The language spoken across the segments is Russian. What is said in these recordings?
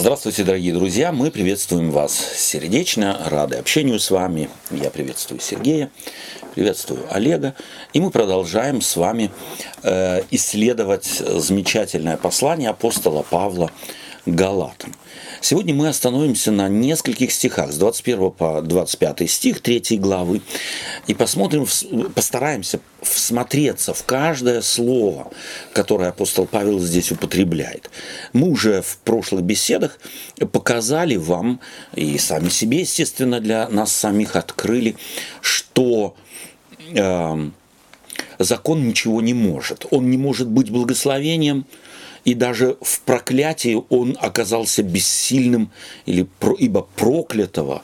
Здравствуйте, дорогие друзья! Мы приветствуем вас сердечно, рады общению с вами. Я приветствую Сергея, приветствую Олега. И мы продолжаем с вами э, исследовать замечательное послание апостола Павла Галатам. Сегодня мы остановимся на нескольких стихах, с 21 по 25 стих 3 главы, и посмотрим, постараемся всмотреться в каждое слово, которое апостол Павел здесь употребляет. Мы уже в прошлых беседах показали вам, и сами себе, естественно, для нас самих открыли, что э, закон ничего не может. Он не может быть благословением, и даже в проклятии он оказался бессильным, или, ибо проклятого,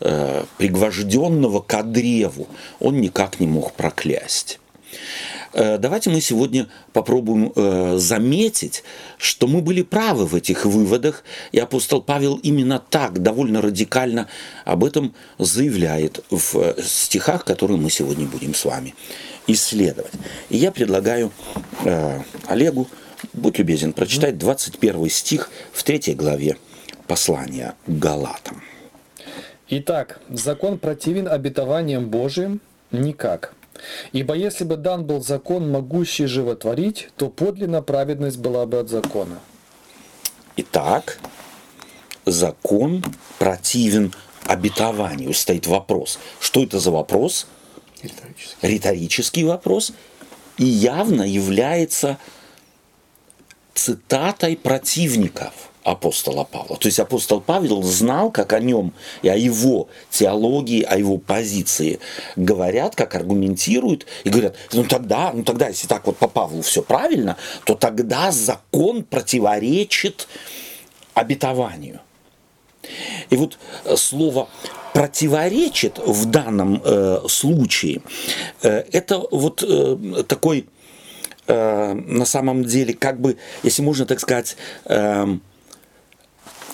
э, пригвожденного к древу он никак не мог проклясть. Э, давайте мы сегодня попробуем э, заметить, что мы были правы в этих выводах, и апостол Павел именно так, довольно радикально об этом заявляет в э, стихах, которые мы сегодня будем с вами исследовать. И я предлагаю э, Олегу Будь любезен, прочитай 21 стих в третьей главе послания к Галатам. Итак, закон противен обетованиям Божиим? Никак. Ибо если бы дан был закон, могущий животворить, то подлинно праведность была бы от закона. Итак, закон противен обетованию. Стоит вопрос. Что это за вопрос? Риторический. Риторический вопрос. И явно является цитатой противников апостола Павла. То есть апостол Павел знал, как о нем и о его теологии, о его позиции говорят, как аргументируют, и говорят, ну тогда, ну тогда, если так вот по Павлу все правильно, то тогда закон противоречит обетованию. И вот слово противоречит в данном э, случае, э, это вот э, такой э, на самом деле, как бы, если можно так сказать, э,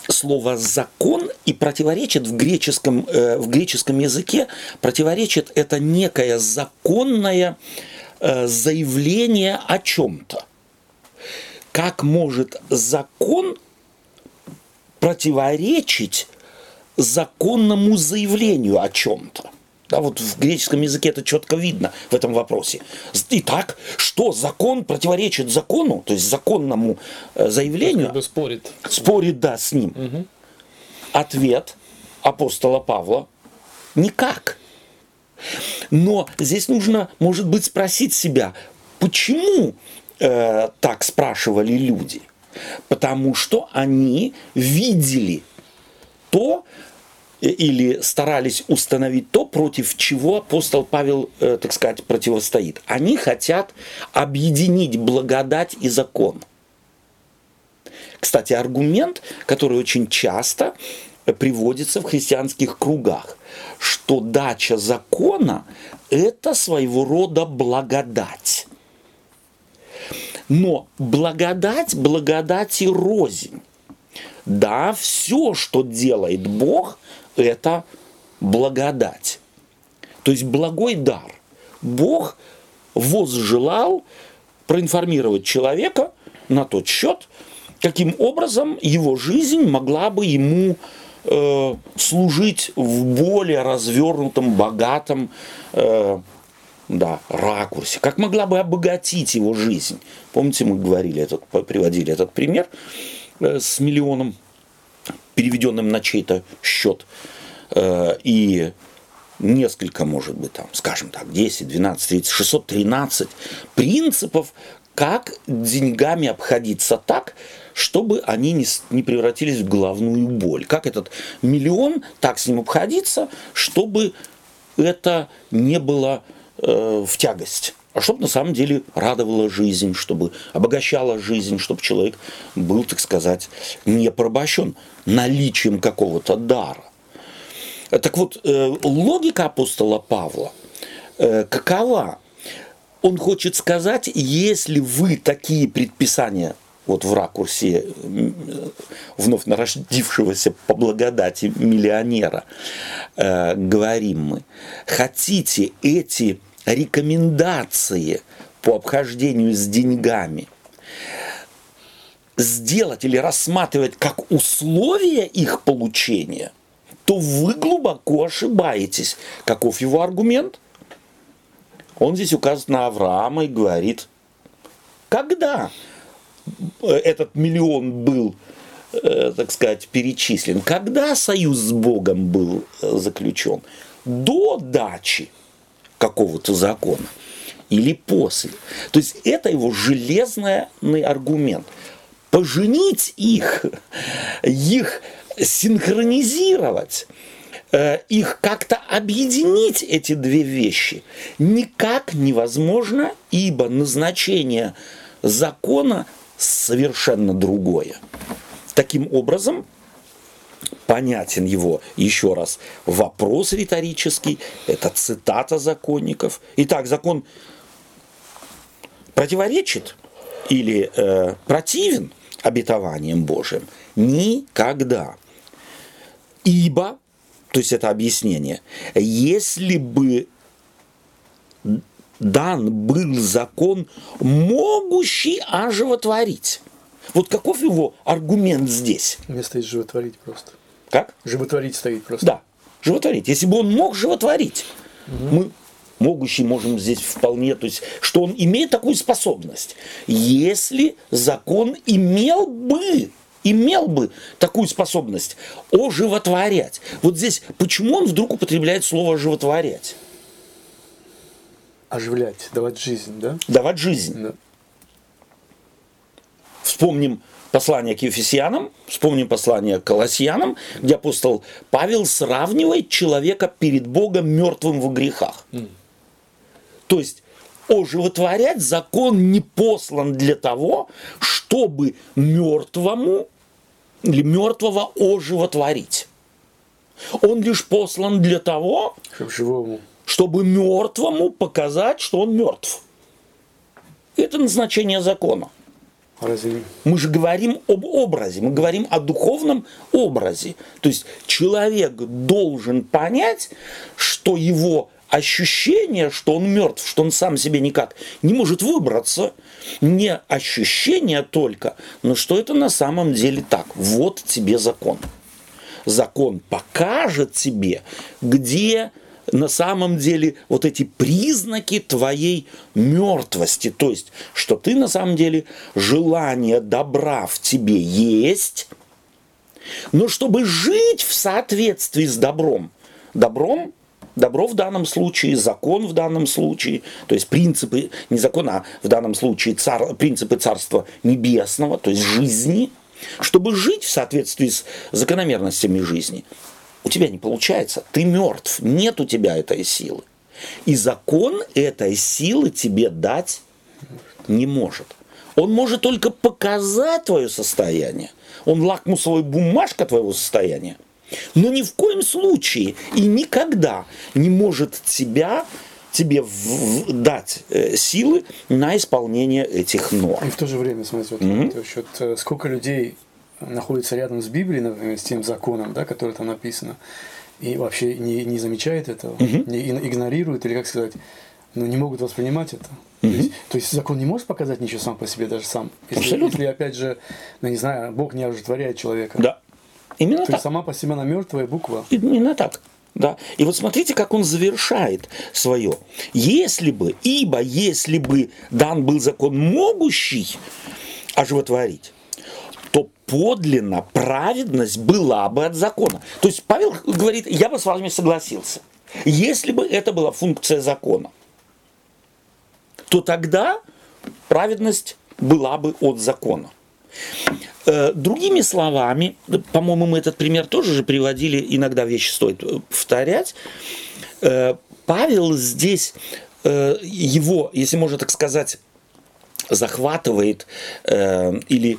слово закон и противоречит в греческом, э, в греческом языке, противоречит это некое законное э, заявление о чем-то. Как может закон противоречить законному заявлению о чем-то? Да, вот в греческом языке это четко видно в этом вопросе. Итак, что закон противоречит закону, то есть законному э, заявлению? Как бы спорит. Спорит, да, с ним. Угу. Ответ апостола Павла – никак. Но здесь нужно, может быть, спросить себя, почему э, так спрашивали люди? Потому что они видели то, или старались установить то, против чего апостол Павел, э, так сказать, противостоит. Они хотят объединить благодать и закон. Кстати, аргумент, который очень часто приводится в христианских кругах, что дача закона – это своего рода благодать. Но благодать, благодать и рознь. Да, все, что делает Бог, это благодать. То есть благой дар. Бог возжелал проинформировать человека на тот счет, каким образом его жизнь могла бы ему э, служить в более развернутом, богатом э, да, ракурсе, как могла бы обогатить его жизнь. Помните, мы говорили этот, приводили этот пример э, с миллионом переведенным на чей-то счет, э, и несколько, может быть, там, скажем так, 10, 12, 30, 613 принципов, как деньгами обходиться так, чтобы они не, не превратились в головную боль. Как этот миллион, так с ним обходиться, чтобы это не было э, в тягость а чтобы на самом деле радовала жизнь, чтобы обогащала жизнь, чтобы человек был, так сказать, не порабощен наличием какого-то дара. Так вот, э, логика апостола Павла э, какова? Он хочет сказать, если вы такие предписания вот в ракурсе вновь народившегося по благодати миллионера, э, говорим мы, хотите эти рекомендации по обхождению с деньгами сделать или рассматривать как условие их получения, то вы глубоко ошибаетесь. Каков его аргумент? Он здесь указывает на Авраама и говорит, когда этот миллион был, э, так сказать, перечислен, когда союз с Богом был э, заключен? До дачи какого-то закона или после. То есть это его железный аргумент. Поженить их, их синхронизировать, э, их как-то объединить эти две вещи никак невозможно, ибо назначение закона совершенно другое. Таким образом, понятен его, еще раз, вопрос риторический, это цитата законников. Итак, закон противоречит или э, противен обетованием Божьим? Никогда. Ибо, то есть это объяснение, если бы дан был закон, могущий оживотворить. Вот каков его аргумент здесь? Вместо из животворить просто. Как? Животворить стоит просто. Да, животворить. Если бы он мог животворить, угу. мы могущий можем здесь вполне, то есть, что он имеет такую способность. Если закон имел бы имел бы такую способность оживотворять. Вот здесь, почему он вдруг употребляет слово оживотворять? Оживлять, давать жизнь, да? Давать жизнь. Да. Вспомним послание к Ефесянам, вспомним послание к Колосьянам, где апостол Павел сравнивает человека перед Богом мертвым в грехах. Mm. То есть оживотворять закон не послан для того, чтобы мертвому или мертвого оживотворить. Он лишь послан для того, чтобы, живому. чтобы мертвому показать, что он мертв. Это назначение закона. Разве? Мы же говорим об образе, мы говорим о духовном образе. То есть человек должен понять, что его ощущение, что он мертв, что он сам себе никак не может выбраться, не ощущение только, но что это на самом деле так. Вот тебе закон. Закон покажет тебе, где на самом деле вот эти признаки твоей мертвости, то есть, что ты на самом деле желание добра в тебе есть, но чтобы жить в соответствии с добром, добром Добро в данном случае, закон в данном случае, то есть принципы, не закона, а в данном случае цар, принципы Царства Небесного, то есть жизни, чтобы жить в соответствии с закономерностями жизни, у тебя не получается, ты мертв, нет у тебя этой силы. И закон этой силы тебе дать не может. Он может только показать твое состояние. Он лакмусовая бумажка твоего состояния – но ни в коем случае и никогда не может тебя тебе в, в, дать э, силы на исполнение этих норм. И в то же время, смотрите, вот, mm-hmm. вот, э, сколько людей находится рядом с Библией, например, с тем законом, да, который там написано, и вообще не, не замечает этого, mm-hmm. не игнорирует, или как сказать, ну, не могут воспринимать это. Mm-hmm. То, есть, то есть закон не может показать ничего сам по себе, даже сам. Если, Абсолютно. если опять же, ну не знаю, Бог не ожитворяет человека. Да. Именно То так. есть сама по себе она мертвая буква. Именно так. Да. И вот смотрите, как он завершает свое. Если бы, ибо если бы дан был закон могущий оживотворить, подлинно праведность была бы от закона. То есть Павел говорит, я бы с вами согласился, если бы это была функция закона, то тогда праведность была бы от закона. Э, другими словами, по-моему, мы этот пример тоже же приводили, иногда вещи стоит э, повторять. Э, Павел здесь его, если можно так сказать, захватывает э, или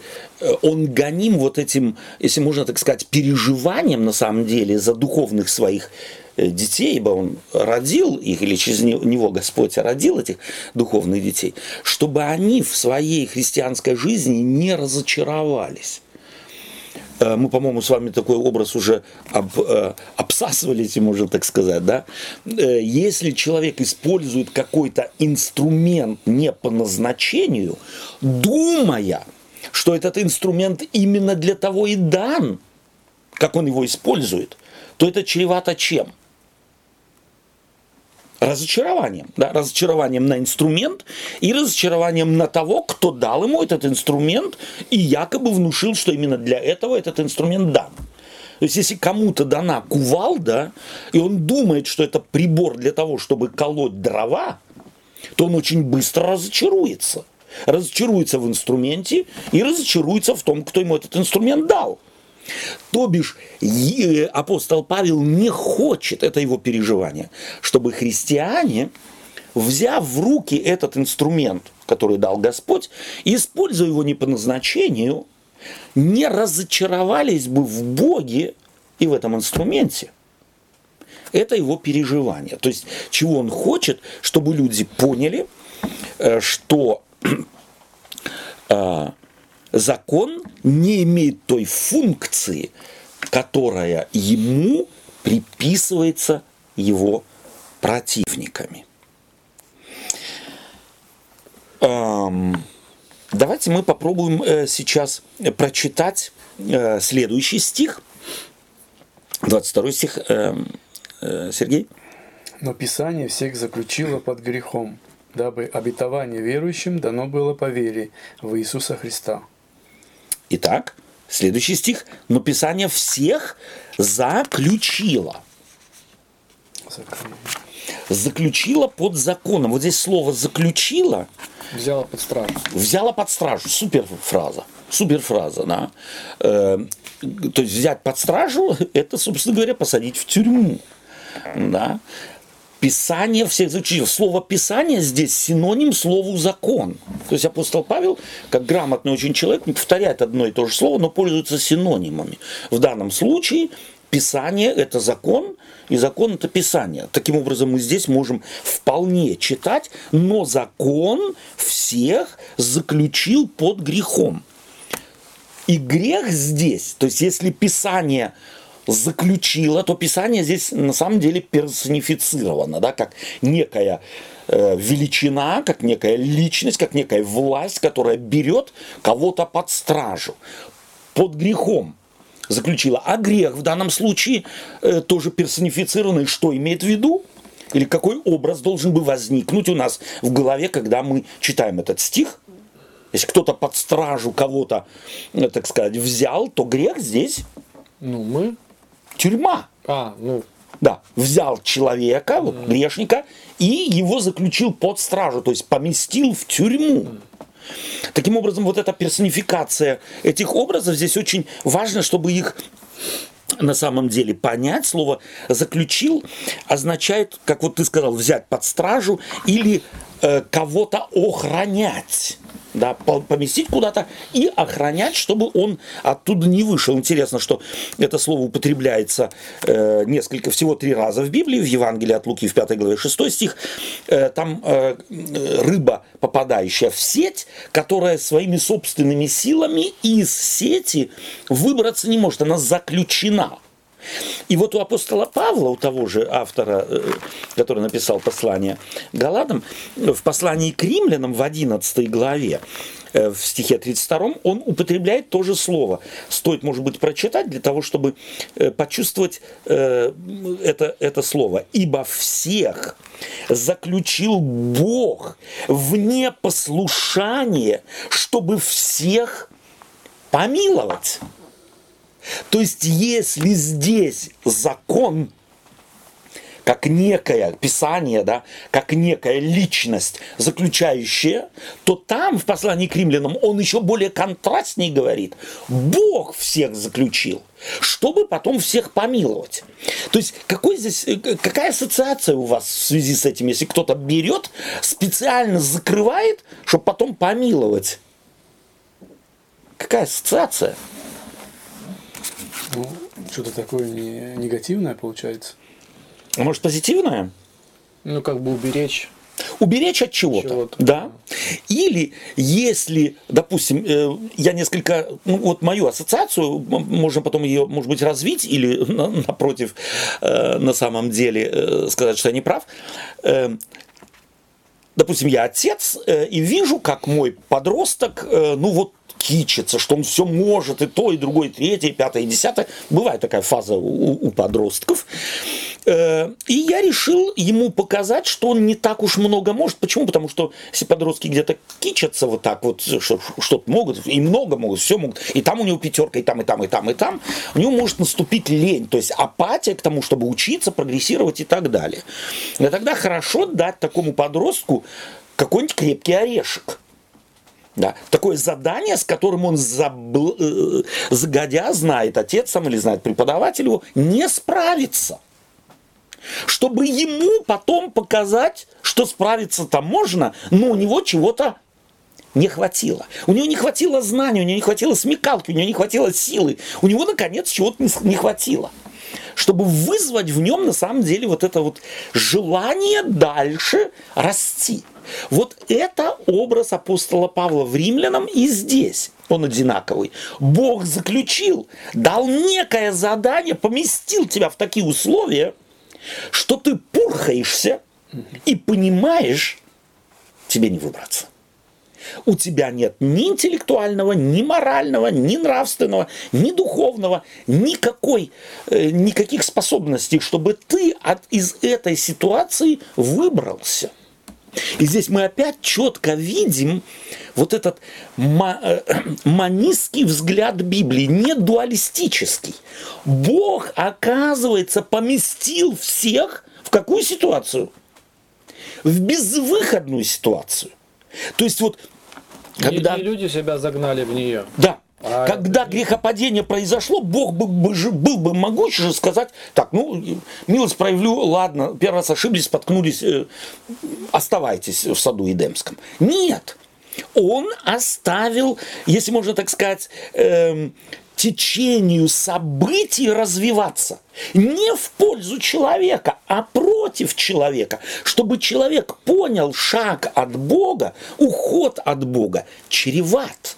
он гоним вот этим, если можно так сказать, переживанием на самом деле за духовных своих Э, детей, ибо он родил их, или через него Господь родил этих духовных детей, чтобы они в своей христианской жизни не разочаровались. Э, мы, по-моему, с вами такой образ уже об, э, обсасывали, если можно так сказать, да? Если человек использует какой-то инструмент не по назначению, думая, что этот инструмент именно для того и дан, как он его использует, то это чревато чем? Разочарованием. Да, разочарованием на инструмент и разочарованием на того, кто дал ему этот инструмент и якобы внушил, что именно для этого этот инструмент дан. То есть, если кому-то дана кувалда, и он думает, что это прибор для того, чтобы колоть дрова, то он очень быстро разочаруется. Разочаруется в инструменте и разочаруется в том, кто ему этот инструмент дал. То бишь, апостол Павел не хочет, это его переживание, чтобы христиане, взяв в руки этот инструмент, который дал Господь, используя его не по назначению, не разочаровались бы в Боге и в этом инструменте. Это его переживание. То есть, чего он хочет, чтобы люди поняли, э, что э, закон не имеет той функции, которая ему приписывается его противниками. Давайте мы попробуем э, сейчас прочитать э, следующий стих, 22 стих, эм, э, Сергей. Но Писание всех заключило под грехом, дабы обетование верующим дано было по вере в Иисуса Христа. Итак, следующий стих. Но Писание всех заключило. Заключило под законом. Вот здесь слово заключило. Взяла под стражу. Взяла под стражу. Супер фраза. Супер фраза, да. Э, то есть взять под стражу, это, собственно говоря, посадить в тюрьму. Да. Писание всех заключил. Слово Писание здесь синоним слову закон. То есть апостол Павел, как грамотный очень человек, повторяет одно и то же слово, но пользуется синонимами. В данном случае Писание – это закон, и закон – это Писание. Таким образом, мы здесь можем вполне читать, но закон всех заключил под грехом. И грех здесь, то есть если Писание заключила, то Писание здесь на самом деле персонифицировано, да, как некая э, величина, как некая личность, как некая власть, которая берет кого-то под стражу, под грехом заключила. А грех в данном случае э, тоже персонифицированный, что имеет в виду? Или какой образ должен бы возникнуть у нас в голове, когда мы читаем этот стих? Если кто-то под стражу кого-то, э, так сказать, взял, то грех здесь ну, мы тюрьма. А, ну. Да, взял человека, вот, грешника, и его заключил под стражу, то есть поместил в тюрьму. Таким образом, вот эта персонификация этих образов здесь очень важно, чтобы их на самом деле понять. Слово «заключил» означает, как вот ты сказал, взять под стражу или э, кого-то охранять да, поместить куда-то и охранять, чтобы он оттуда не вышел. Интересно, что это слово употребляется э, несколько, всего три раза в Библии, в Евангелии от Луки в 5 главе 6 стих. Э, там э, рыба, попадающая в сеть, которая своими собственными силами из сети выбраться не может, она заключена. И вот у апостола Павла, у того же автора, э, который написал послание Галадам, в послании к римлянам в 11 главе, э, в стихе 32 он употребляет то же слово. Стоит, может быть, прочитать для того, чтобы э, почувствовать это, это слово. «Ибо всех заключил Бог в непослушание, чтобы всех помиловать». То есть, если здесь закон, как некое писание, да, как некая личность, заключающая, то там, в послании к римлянам, он еще более контрастней говорит. Бог всех заключил, чтобы потом всех помиловать. То есть, какой здесь, э, какая ассоциация у вас в связи с этим, если кто-то берет, специально закрывает, чтобы потом помиловать? Какая ассоциация? Ну, что-то такое не, негативное получается. А может, позитивное? Ну, как бы уберечь. Уберечь от чего-то, чего да. Или если, допустим, э, я несколько, ну вот мою ассоциацию, можно потом ее, может быть, развить или напротив, э, на самом деле э, сказать, что я не прав. Допустим, я отец и вижу, как мой подросток, ну вот кичится, что он все может, и то, и другое, и третье, и пятое, и десятое. Бывает такая фаза у, у подростков. Э, и я решил ему показать, что он не так уж много может. Почему? Потому что если подростки где-то кичатся вот так вот, что-то могут, и много могут, все могут, и там у него пятерка, и там, и там, и там, и там, у него может наступить лень, то есть апатия к тому, чтобы учиться, прогрессировать и так далее. И тогда хорошо дать такому подростку какой-нибудь крепкий орешек. Да. Такое задание, с которым он забл... Э, загодя знает отец сам или знает преподаватель его, не справится. Чтобы ему потом показать, что справиться-то можно, но у него чего-то не хватило. У него не хватило знаний, у него не хватило смекалки, у него не хватило силы. У него, наконец, чего-то не хватило. Чтобы вызвать в нем, на самом деле, вот это вот желание дальше расти. Вот это образ апостола Павла в римлянам и здесь. Он одинаковый. Бог заключил, дал некое задание, поместил тебя в такие условия, что ты пурхаешься и понимаешь, тебе не выбраться. У тебя нет ни интеллектуального, ни морального, ни нравственного, ни духовного, никакой, э, никаких способностей, чтобы ты от, из этой ситуации выбрался – и здесь мы опять четко видим вот этот э, манистский взгляд Библии, не дуалистический. Бог, оказывается, поместил всех в какую ситуацию? В безвыходную ситуацию. То есть вот когда... И люди себя загнали в нее. Да. А Когда грехопадение произошло, Бог бы, бы, был бы могуч же сказать, так, ну, милость проявлю, ладно, первый раз ошиблись, споткнулись, э, оставайтесь в саду Эдемском. Нет, он оставил, если можно так сказать, э, течению событий развиваться. Не в пользу человека, а против человека. Чтобы человек понял шаг от Бога, уход от Бога чреват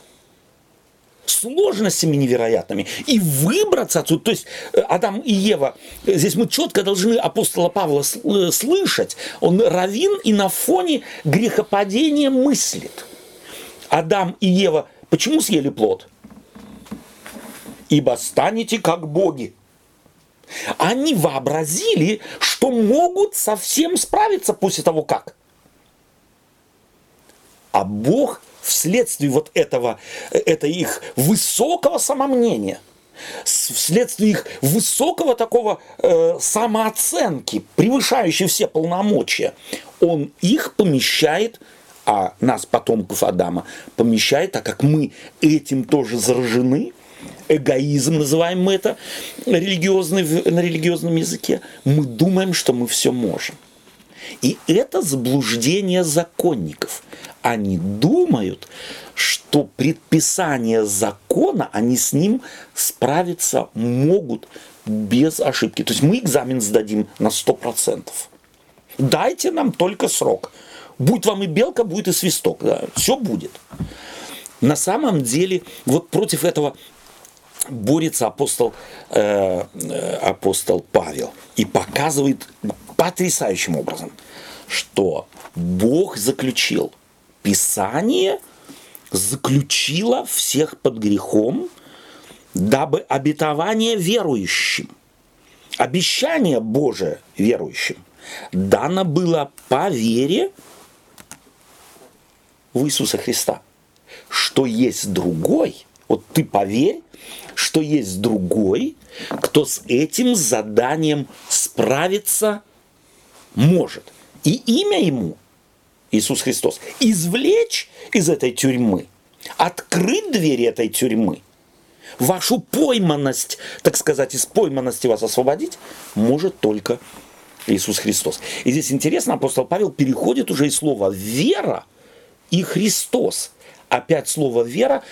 сложностями невероятными и выбраться отсюда. То есть э, Адам и Ева, э, здесь мы четко должны апостола Павла э, слышать, он равин и на фоне грехопадения мыслит. Адам и Ева почему съели плод? Ибо станете как боги. Они вообразили, что могут совсем справиться после того, как. А Бог вследствие вот этого, это их высокого самомнения, вследствие их высокого такого э, самооценки, превышающей все полномочия, он их помещает а нас, потомков Адама, помещает, так как мы этим тоже заражены, эгоизм, называем мы это религиозный, на религиозном языке, мы думаем, что мы все можем. И это заблуждение законников. Они думают, что предписание закона, они с ним справиться могут без ошибки. То есть мы экзамен сдадим на 100%. Дайте нам только срок. Будь вам и белка, будет и свисток. Да, все будет. На самом деле, вот против этого борется апостол, э, э апостол Павел и показывает потрясающим образом, что Бог заключил, Писание заключило всех под грехом, дабы обетование верующим, обещание Божие верующим дано было по вере в Иисуса Христа. Что есть другой, вот ты поверь, что есть другой, кто с этим заданием справится может. И имя ему, Иисус Христос, извлечь из этой тюрьмы, открыть двери этой тюрьмы, вашу пойманность, так сказать, из пойманности вас освободить, может только Иисус Христос. И здесь интересно, апостол Павел переходит уже из слова «вера» и «Христос». Опять слово «вера»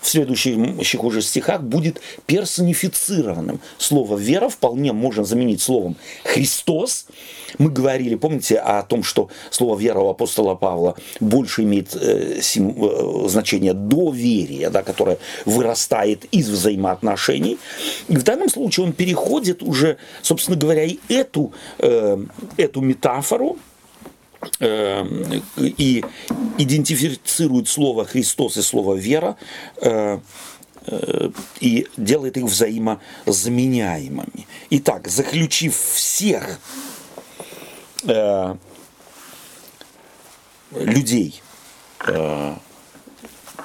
в следующих уже стихах будет персонифицированным. Слово «вера» вполне можно заменить словом «Христос». Мы говорили, помните, о том, что слово «вера» у апостола Павла больше имеет э, сим, э, значение доверия, да, которое вырастает из взаимоотношений. И в данном случае он переходит уже, собственно говоря, и эту, э, эту метафору и идентифицирует слово Христос и слово вера э, э, и делает их взаимозаменяемыми. Итак, заключив всех э, людей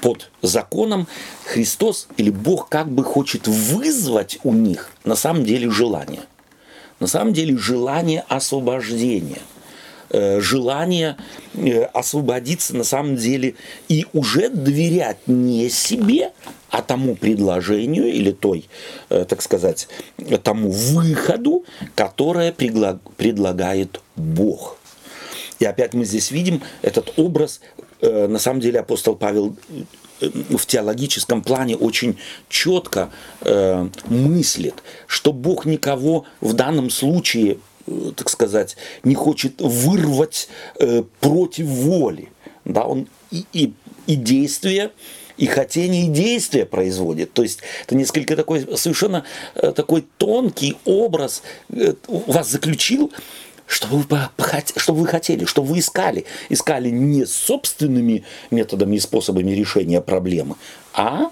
под законом, Христос или Бог как бы хочет вызвать у них на самом деле желание. На самом деле желание освобождения желание э, освободиться на самом деле и уже доверять не себе, а тому предложению или той, э, так сказать, тому выходу, которое предлагает Бог. И опять мы здесь видим этот образ, на самом деле апостол Павел в теологическом плане очень четко э, мыслит, что Бог никого в данном случае, э, так сказать, не хочет вырвать э, против воли. Да, он и, и, и действие, и хотение, и действие производит. То есть это несколько такой, совершенно э, такой тонкий образ э, вас заключил что вы, что вы хотели, что вы искали. Искали не собственными методами и способами решения проблемы, а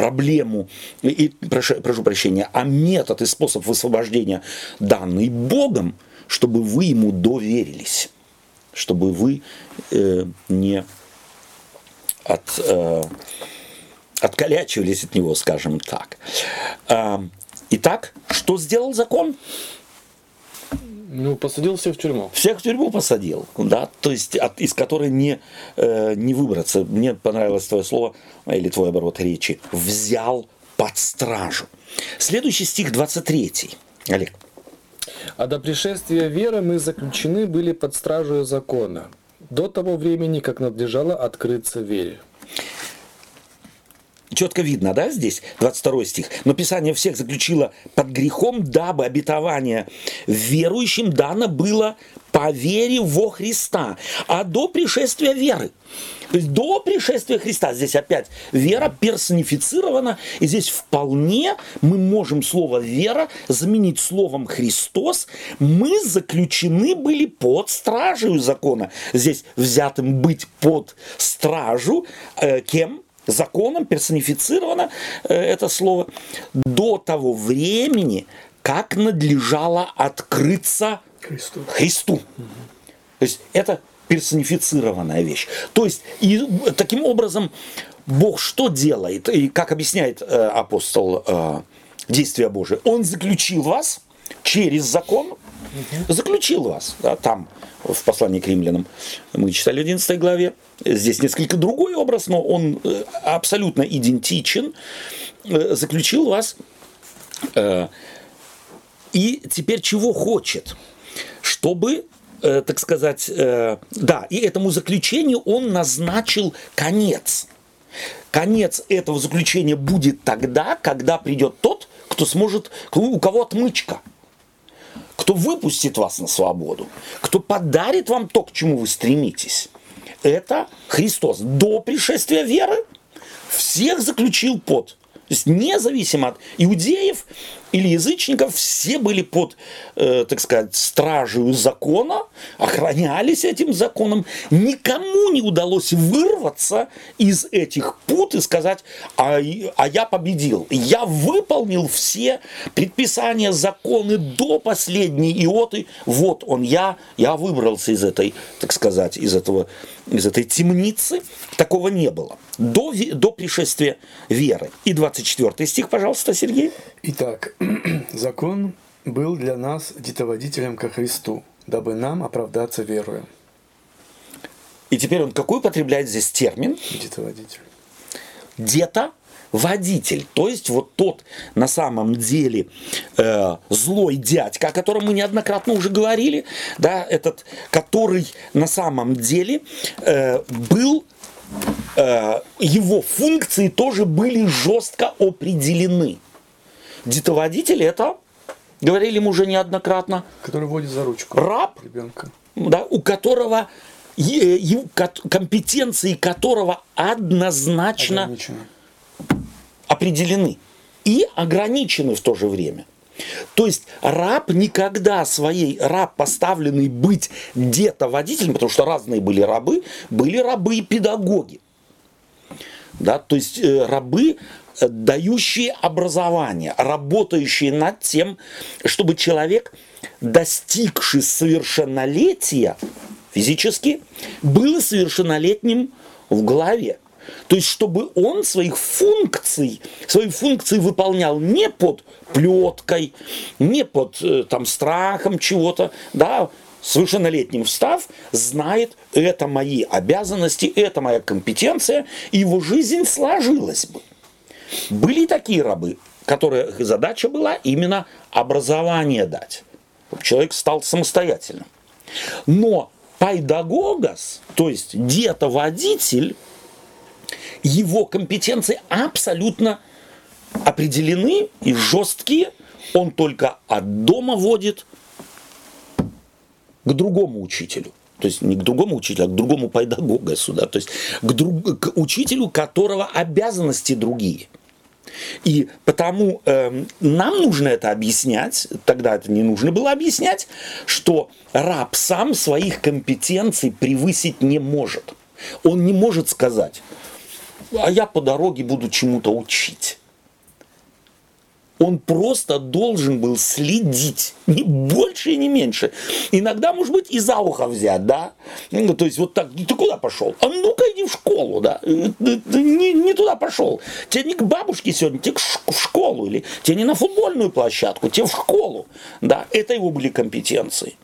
проблему, и, прошу, прошу прощения, а метод и способ высвобождения данный Богом, чтобы вы ему доверились, чтобы вы э, не от, э, откалячивались от него, скажем так. Э, итак, что сделал закон? Ну, посадил всех в тюрьму. Всех в тюрьму посадил, да, то есть от, из которой не, э, не выбраться. Мне понравилось твое слово, или твой оборот речи. Взял под стражу. Следующий стих 23. Олег. А до пришествия веры мы заключены были под стражей закона, до того времени, как надлежало открыться вере четко видно, да, здесь 22 стих. Но Писание всех заключило под грехом, дабы обетование верующим дано было по вере во Христа, а до пришествия веры. То есть до пришествия Христа, здесь опять вера персонифицирована, и здесь вполне мы можем слово вера заменить словом Христос. Мы заключены были под стражей закона. Здесь взятым быть под стражу э, кем? Законом персонифицировано э, это слово до того времени, как надлежало открыться Христу. Христу. Угу. То есть это персонифицированная вещь. То есть и таким образом Бог что делает, и как объясняет э, апостол э, действия Божие, Он заключил вас через закон, угу. заключил вас, да, там в послании к римлянам мы читали в 11 главе, здесь несколько другой образ, но он э, абсолютно идентичен, э, заключил вас. Э, и теперь чего хочет? Чтобы так сказать, да, и этому заключению он назначил конец. Конец этого заключения будет тогда, когда придет тот, кто сможет, у кого отмычка, кто выпустит вас на свободу, кто подарит вам то, к чему вы стремитесь это Христос. До пришествия веры всех заключил под. То есть независимо от иудеев или язычников, все были под, э, так сказать, стражей закона, охранялись этим законом. Никому не удалось вырваться из этих пут и сказать, а, а я победил. Я выполнил все предписания, законы до последней иоты. Вот он, я, я выбрался из этой, так сказать, из этого из этой темницы, такого не было. До, до пришествия веры. И 24 стих, пожалуйста, Сергей. Итак, закон был для нас детоводителем ко Христу, дабы нам оправдаться верою. И теперь он какой употребляет здесь термин? Детоводитель. Дето водитель, то есть вот тот на самом деле э, злой дядька, о котором мы неоднократно уже говорили, да, этот, который на самом деле э, был э, его функции тоже были жестко определены. Детоводитель это, говорили мы уже неоднократно, который водит за ручку раб, ребенка. Да, у которого компетенции которого однозначно Ограничено определены и ограничены в то же время. То есть раб никогда своей, раб поставленный быть где-то водителем, потому что разные были рабы, были рабы и педагоги. Да, то есть э, рабы, э, дающие образование, работающие над тем, чтобы человек, достигший совершеннолетия физически, был совершеннолетним в голове. То есть, чтобы он своих функций, свои функции выполнял не под плеткой, не под э, там, страхом чего-то, да, совершеннолетним встав, знает, это мои обязанности, это моя компетенция, и его жизнь сложилась бы. Были такие рабы, которые задача была именно образование дать. Человек стал самостоятельным. Но пайдагогос, то есть детоводитель, его компетенции абсолютно определены и жесткие. Он только от дома водит к другому учителю. То есть не к другому учителю, а к другому педагогу сюда. То есть к, друг, к учителю, которого обязанности другие. И потому э, нам нужно это объяснять, тогда это не нужно было объяснять, что раб сам своих компетенций превысить не может. Он не может сказать, а я по дороге буду чему-то учить. Он просто должен был следить, не больше и не меньше. Иногда, может быть, и за ухо взять, да? То есть вот так, ты куда пошел? А ну-ка иди в школу, да? Ты, ты не, не туда пошел. Тебе не к бабушке сегодня, тебе в школу. Или тебе не на футбольную площадку, тебе в школу. Да, это его были компетенции.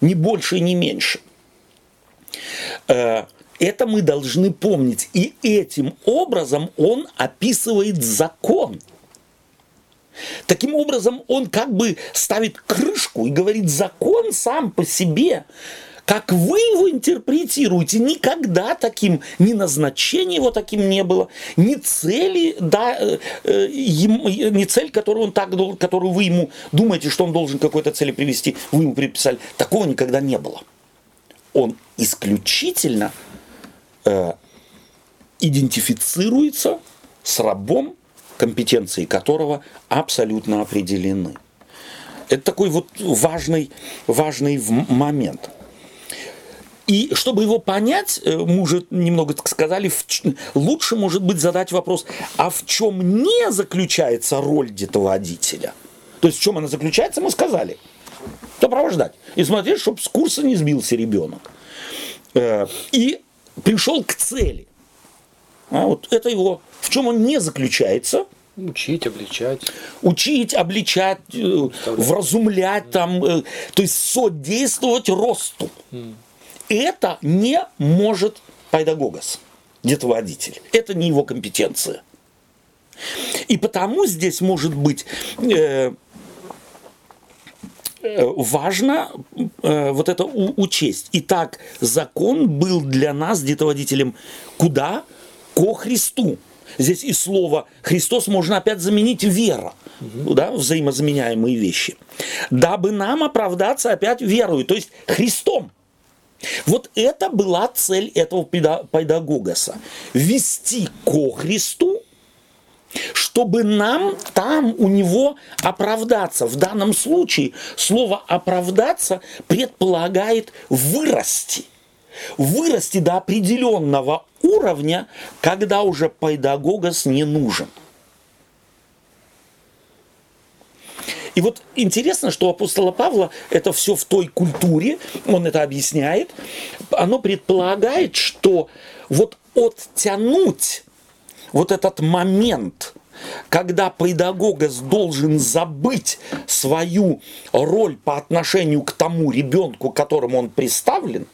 Не больше и не меньше. Э, это мы должны помнить. И этим образом он описывает закон. Таким образом, он как бы ставит крышку и говорит, закон сам по себе, как вы его интерпретируете, никогда таким, ни назначения его таким не было, ни цели, да, э, э, ему, ни цель, которую он так, которую вы ему думаете, что он должен какой-то цели привести, вы ему приписали, такого никогда не было. Он исключительно э, идентифицируется с рабом, компетенции которого абсолютно определены. Это такой вот важный, важный момент. И чтобы его понять, э, мы уже немного сказали, лучше, может быть, задать вопрос, а в чем не заключается роль детоводителя? То есть в чем она заключается, мы сказали. Сопровождать. И смотреть, чтобы с курса не сбился ребенок. Э, и пришел к цели. А вот это его, в чем он не заключается. Учить, обличать. Учить, обличать, э, вразумлять, там, э, то есть содействовать росту. Mm. Это не может педагогос, детоводитель. Это не его компетенция. И потому здесь может быть э, Э, важно э, вот это у, учесть. Итак, закон был для нас, детоводителем, куда? Ко Христу. Здесь и слово Христос можно опять заменить вера, угу. да, взаимозаменяемые вещи. Дабы нам оправдаться опять верою, то есть Христом. Вот это была цель этого педагогоса. Вести ко Христу чтобы нам там у него оправдаться. В данном случае слово оправдаться предполагает вырасти. Вырасти до определенного уровня, когда уже педагогос не нужен. И вот интересно, что у апостола Павла это все в той культуре, он это объясняет, оно предполагает, что вот оттянуть вот этот момент, когда педагогос должен забыть свою роль по отношению к тому ребенку, которому он представлен,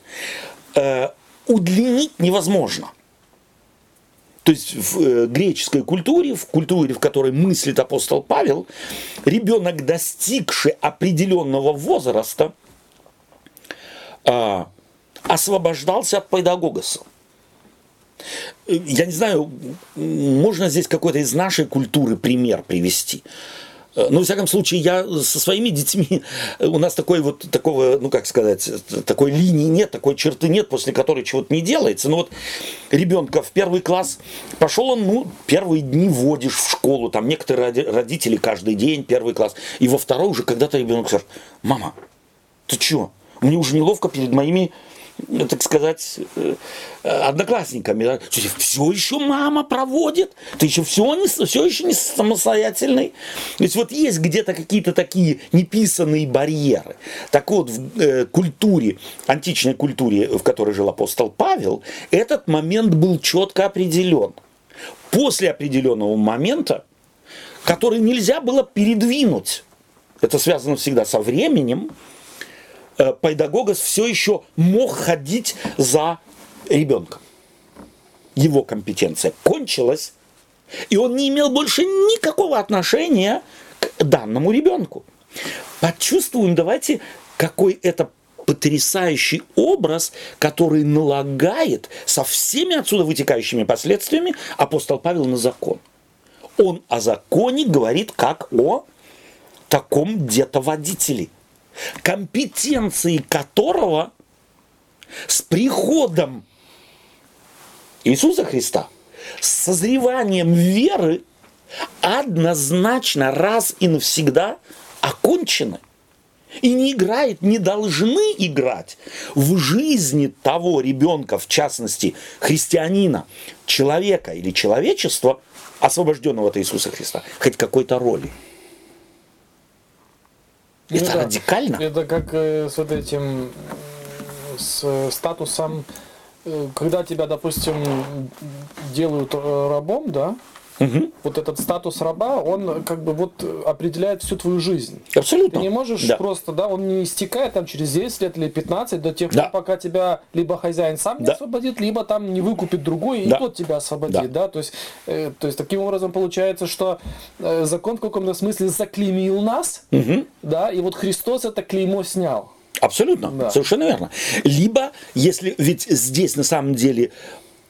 э, удлинить невозможно. То есть в э, греческой культуре, в культуре, в которой мыслит апостол Павел, ребенок, достигший определенного возраста, э, освобождался от педагогоса. Я не знаю, можно здесь какой-то из нашей культуры пример привести. Э, ну, во всяком случае, я со своими детьми, э, у нас такой вот, такого, ну, как сказать, такой линии нет, такой черты нет, после которой чего-то не делается. Ну, вот ребенка в первый класс пошел он, ну, первые дни водишь в школу, там некоторые родители каждый день первый класс, и во второй уже когда-то ребенок скажет, мама, ты что, мне уже неловко перед моими так сказать, э, одноклассниками. Все еще мама проводит, ты еще все, не, все еще не самостоятельный. То есть вот есть где-то какие-то такие неписанные барьеры. Так вот, в э, культуре, античной культуре, в которой жил апостол Павел, этот момент был четко определен. После определенного момента, который нельзя было передвинуть, это связано всегда со временем, педагогос все еще мог ходить за ребенком. Его компетенция кончилась, и он не имел больше никакого отношения к данному ребенку. Почувствуем, давайте, какой это потрясающий образ, который налагает со всеми отсюда вытекающими последствиями апостол Павел на закон. Он о законе говорит как о таком где-то водителе – компетенции которого с приходом Иисуса Христа, с созреванием веры однозначно раз и навсегда окончены. И не играет, не должны играть в жизни того ребенка, в частности христианина, человека или человечества, освобожденного от Иисуса Христа, хоть какой-то роли. Это ну, радикально. Это как э, с вот этим, с статусом, э, когда тебя, допустим, делают э, рабом, да, Угу. Вот этот статус раба, он как бы вот определяет всю твою жизнь. Абсолютно. Ты не можешь да. просто, да, он не истекает там через 10 лет или 15 до тех пор, да. пока тебя либо хозяин сам не да. освободит, либо там не выкупит другой, да. и тот тебя освободит, да. да? То есть, э, то есть таким образом получается, что э, закон в каком-то смысле заклеймил нас, угу. да, и вот Христос это клеймо снял. Абсолютно, да. совершенно верно. Либо, если, ведь здесь на самом деле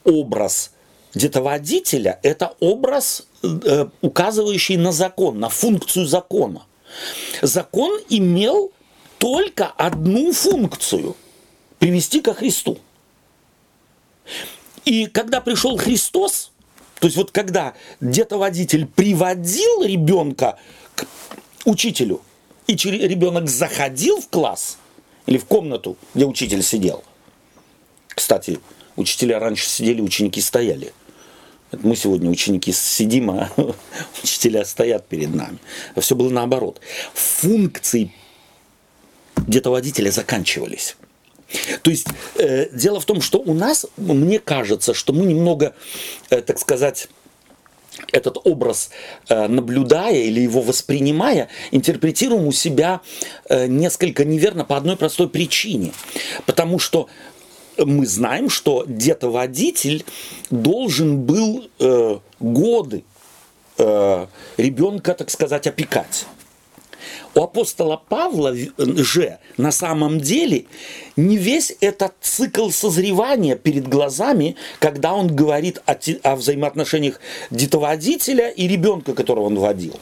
образ где-то водителя – это образ, э, указывающий на закон, на функцию закона. Закон имел только одну функцию – привести ко Христу. И когда пришел Христос, то есть вот когда где-то водитель приводил ребенка к учителю, и ребенок заходил в класс или в комнату, где учитель сидел. Кстати, учителя раньше сидели, ученики стояли – мы сегодня ученики сидим, а учителя стоят перед нами. Все было наоборот. Функции где-то водителя заканчивались. То есть э, дело в том, что у нас, мне кажется, что мы немного, э, так сказать, этот образ, э, наблюдая или его воспринимая, интерпретируем у себя э, несколько неверно по одной простой причине. Потому что мы знаем, что где-то водитель должен был э, годы э, ребенка, так сказать, опекать. У апостола Павла же на самом деле не весь этот цикл созревания перед глазами, когда он говорит о, о взаимоотношениях детоводителя и ребенка, которого он водил.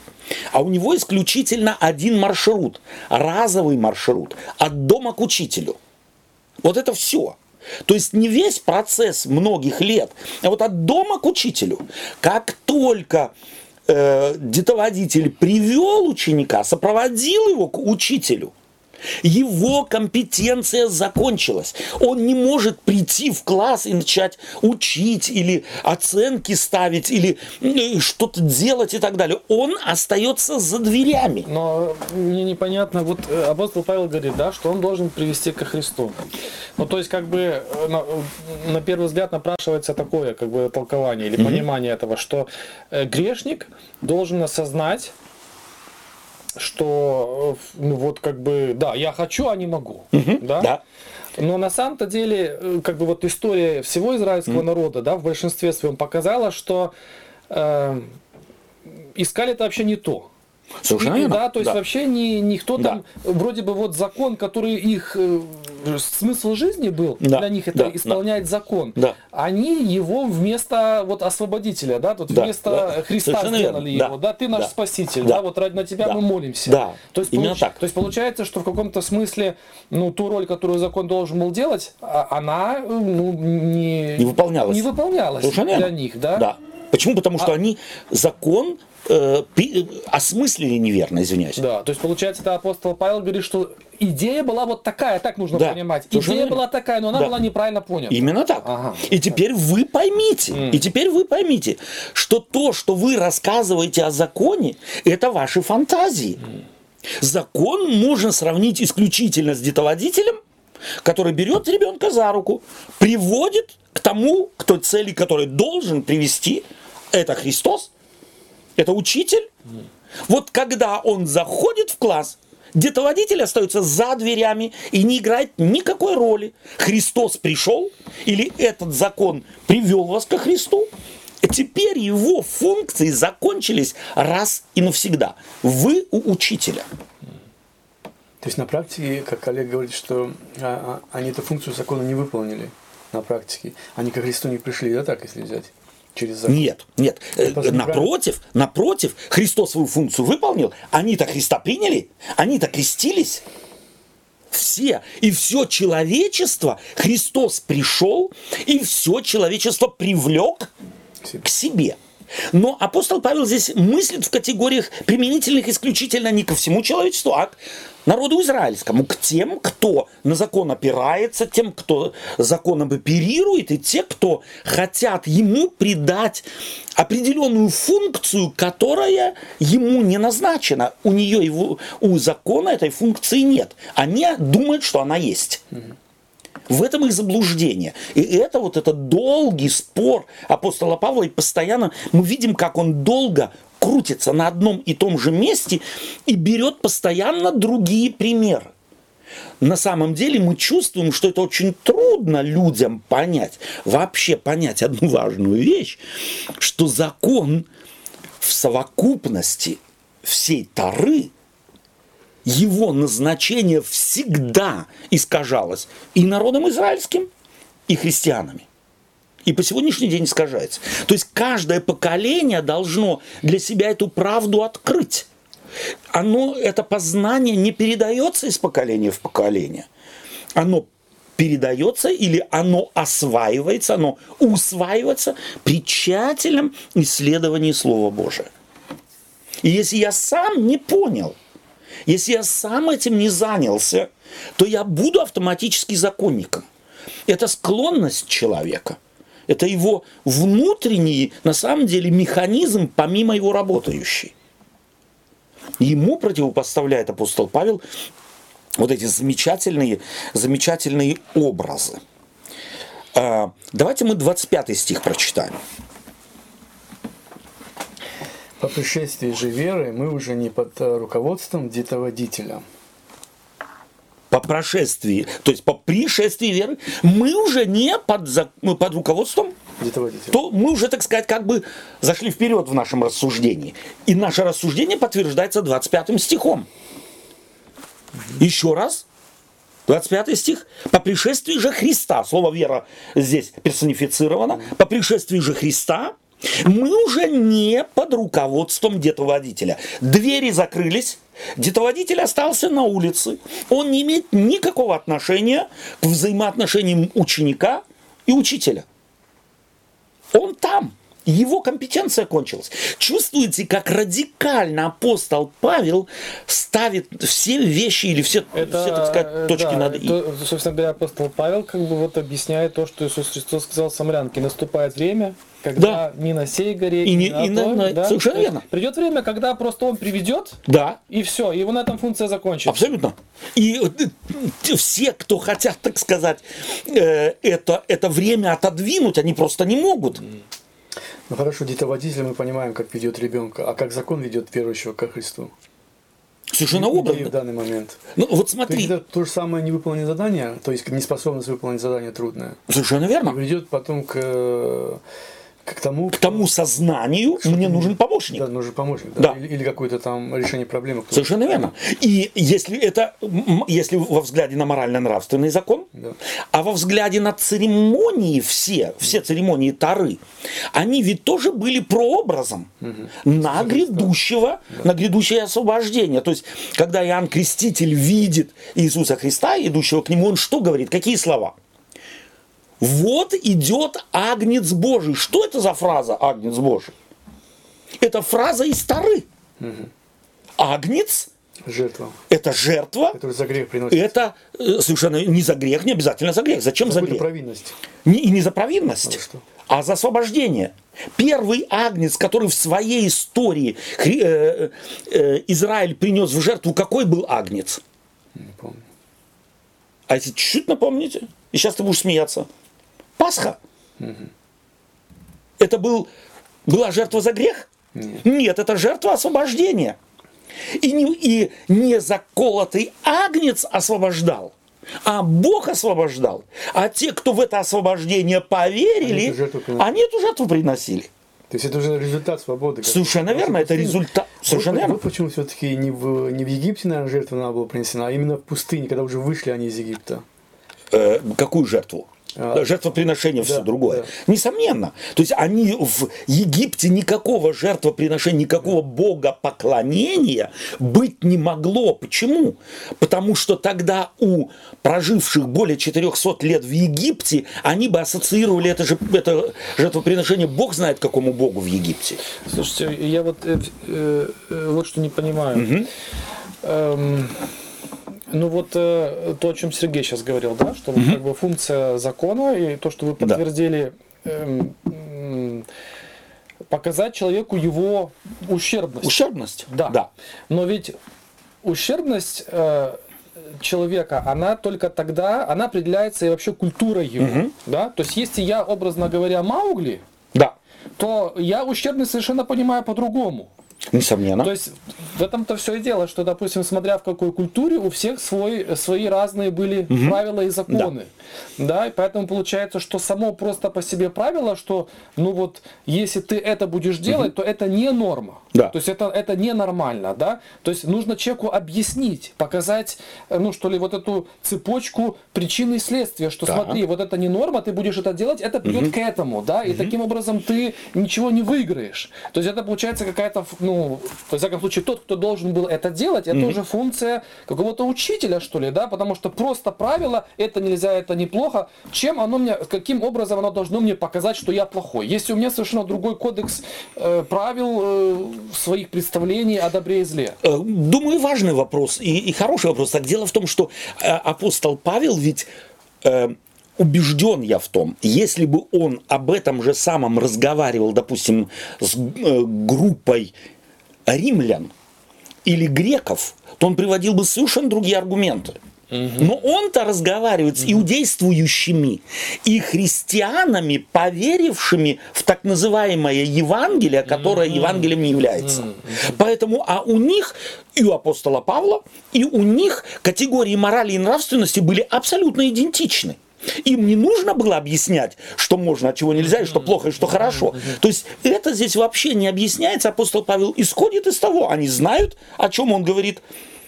А у него исключительно один маршрут, разовый маршрут, от дома к учителю. Вот это все. То есть не весь процесс многих лет, а вот от дома к учителю. Как только э, детоводитель привел ученика, сопроводил его к учителю, его компетенция закончилась. Он не может прийти в класс и начать учить или оценки ставить или что-то делать и так далее. Он остается за дверями. Но мне непонятно, вот э, апостол Павел говорит, да, что он должен привести ко Христу. Ну, то есть, как бы, э, на, на первый взгляд напрашивается такое, как бы, толкование или mm-hmm. понимание этого, что э, грешник должен осознать, что э, ну вот как бы да я хочу а не могу угу, да? да но на самом-то деле э, как бы вот история всего израильского угу. народа да в большинстве своем показала что э, искали это вообще не то Совершенно. Да, то есть Да. вообще ни, никто Да. там, вроде бы вот закон, который их э, смысл жизни был, Да, для них это да, исполнять закон, Да. они его вместо вот освободителя, да, тут Да, вместо да. Христа Совершенно сделали верно. его, Да, да, ты наш да. спаситель, Да. да. вот ради на тебя Да. мы молимся. Да. То есть, Именно так. то есть получается, что в каком-то смысле, ну, ту роль, которую закон должен был делать, а- она, э, ну, не, Не выполнялась. не выполнялась Совершенно для верно. них, да? Да. Почему? Потому что А- они закон э, осмыслили неверно, извиняюсь. Да, то есть получается, это апостол Павел говорит, что идея была вот такая, так нужно Да, понимать. Идея была такая, но она Да. была неправильно понята. Именно так. Ага. И теперь вы поймите, и теперь вы поймите, что то, что вы рассказываете о законе, это ваши фантазии. Закон можно сравнить исключительно с детоводителем, который берет ребенка за руку, приводит к тому, к той цели, которой должен привести, это Христос, это учитель. Вот когда он заходит в класс, детоводитель остается за дверями и не играет никакой роли. Христос пришел или этот закон привел вас ко Христу. Теперь его функции закончились раз и навсегда. Вы у учителя. То есть на практике, как Олег говорит, что а, а, они эту функцию закона не выполнили на практике. Они ко Христу не пришли, да, так, если взять? Через закон. Нет, нет. Э, Это же Напротив, напротив, Христос свою функцию выполнил. Они-то Христа приняли, они-то крестились. Все. И все человечество, Христос пришел, и все человечество привлек к себе. Но апостол Павел здесь мыслит в категориях применительных исключительно не ко всему человечеству, а к народу израильскому, к тем, кто на закон опирается, тем, кто законом оперирует, и те, кто хотят ему придать определенную функцию, которая ему не назначена. У нее, его, у закона этой функции нет. Они думают, что она есть. В этом их заблуждение. И это вот этот долгий спор апостола Павла, и постоянно мы видим, как он долго крутится на одном и том же месте и берет постоянно другие примеры. На самом деле мы чувствуем, что это очень трудно людям понять, вообще понять одну важную вещь, что закон в совокупности всей Тары его назначение всегда искажалось и народом израильским, и христианами. И по сегодняшний день искажается. То есть каждое поколение должно для себя эту правду открыть. Оно, это познание не передается из поколения в поколение. Оно передается или оно осваивается, оно усваивается при тщательном исследовании Слова Божия. И если я сам не понял, если я сам этим не занялся, то я буду автоматически законником. Это склонность человека. Это его внутренний, на самом деле, механизм, помимо его работающий. Ему противопоставляет апостол Павел вот эти замечательные, замечательные образы. А, Давайте мы 25 стих прочитаем. По пришествии же веры мы уже не под э, руководством детоводителя. По прошествии, то есть по пришествии веры, мы уже не под, ну, под руководством Детоводителя. то мы уже, так сказать, как бы зашли вперед в нашем рассуждении. И наше рассуждение подтверждается 25 стихом. Еще раз. 25 стих. По пришествии же Христа, слово вера здесь персонифицировано, по пришествии же Христа мы уже не под руководством детоводителя. Двери закрылись, детоводитель остался на улице. Он не имеет никакого отношения к взаимоотношениям ученика и учителя. Он там. Его компетенция кончилась. Чувствуете, как радикально апостол Павел ставит все вещи или все, все так сказать, точки да, над «и». то, собственно говоря, апостол Павел как бы вот объясняет то, что Иисус Христос сказал самарянке. Наступает время, когда ни на сей горе, И не- на и на- той, на- да, совершенно верно. Придет время, когда просто он приведет, Да, и все, и его на этом функция закончится. абсолютно. И э, все, кто хотят, так сказать, э, это, это время отодвинуть, они просто не могут. Ну хорошо, детоводитель мы понимаем, как ведет ребенка, а как закон ведет верующего ко Христу? Совершенно Идея в образно. данный момент. Ну вот То есть смотри, это то же самое невыполненное задание, то есть неспособность выполнить задание трудное. совершенно верно. Ведет потом к, э, К тому, к тому сознанию мне нужен помощник. Да, нужен помощник. Да. Или, или какое-то там решение проблемы. Совершенно верно. И если это, если во взгляде на морально-нравственный закон, Да. а во взгляде на церемонии все, все церемонии Тары, они ведь тоже были прообразом на грядущего, на грядущее освобождение. То есть, когда Иоанн Креститель видит Иисуса Христа, идущего к нему, он что говорит? Какие слова? Вот идет Агнец Божий. Что это за фраза Агнец Божий? Это фраза из Тары. Агнец Жертва. это жертва, Который за грех приносит. это э, совершенно не за грех, не обязательно за грех. Зачем за грех? провинность. Не, и не за провинность, А что? а за освобождение. Первый агнец, который в своей истории Хри- э, э, Израиль принес в жертву, какой был агнец? Не помню. А если чуть-чуть напомните, и сейчас ты будешь смеяться. Пасха. Это был, была жертва за грех? Нет. это жертва освобождения. И не, и не заколотый агнец освобождал, а Бог освобождал. А те, кто в это освобождение поверили, Они эту жертву приносили. они эту жертву приносили. То есть это уже результат свободы. Совершенно верно, это результат. Совершенно верно. вот почему все-таки не в, не в Египте, наверное, жертва надо было принесена, а именно в пустыне, когда уже вышли они из Египта. Э, какую жертву? А, Жертвоприношение все да, другое. да. Несомненно. То есть они в Египте никакого жертвоприношения, никакого богопоклонения быть не могло. Почему? Потому что тогда у проживших более 400 лет в Египте, они бы ассоциировали это, же, это жертвоприношение, Бог знает какому Богу в Египте. Слушайте, я вот э, э, э, вот что не понимаю. Эм, ну вот э, то, о чем Сергей сейчас говорил, да, что вот как бы функция закона и то, что вы Да. подтвердили, эм, м, показать человеку его ущербность. Ущербность? Да. Да. Но ведь ущербность э, человека, она только тогда, она определяется и вообще культурой его. Да? То есть, если я, образно говоря, Маугли, Да. то я ущербность совершенно понимаю по-другому. Несомненно. То есть в этом-то все и дело, что, допустим, смотря в какой культуре, у всех свой, свои разные были правила и законы. Да. и поэтому получается, что само просто по себе правило, что, ну вот, если ты это будешь делать, то это не норма. Да. То есть это, это ненормально, да. То есть нужно человеку объяснить, показать, э, ну что ли, вот эту цепочку причины и следствия, что Так. смотри, вот это не норма, ты будешь это делать, это придет к этому, да, и таким образом ты ничего не выиграешь. То есть это получается какая-то, ну, во всяком случае, тот, кто должен был это делать, это уже функция какого-то учителя, что ли, да, потому что просто правило, это нельзя, это неплохо, чем оно мне, каким образом оно должно мне показать, что я плохой. Если у меня совершенно другой кодекс э, правил э, своих представлений о добре и зле. Э, Думаю, важный вопрос и, и хороший вопрос. Так дело в том, что э, апостол Павел ведь э, убежден я в том, если бы он об этом же самом разговаривал, допустим, с э, группой римлян или греков, то он приводил бы совершенно другие аргументы. Но он-то разговаривает с иудействующими и христианами, поверившими в так называемое Евангелие, которое Евангелием не является. Поэтому, а у них, и у апостола Павла, и у них категории морали и нравственности были абсолютно идентичны. Им не нужно было объяснять, что можно, а чего нельзя, и что плохо, и что хорошо. То есть это здесь вообще не объясняется. Апостол Павел исходит из того, они знают, о чем он говорит,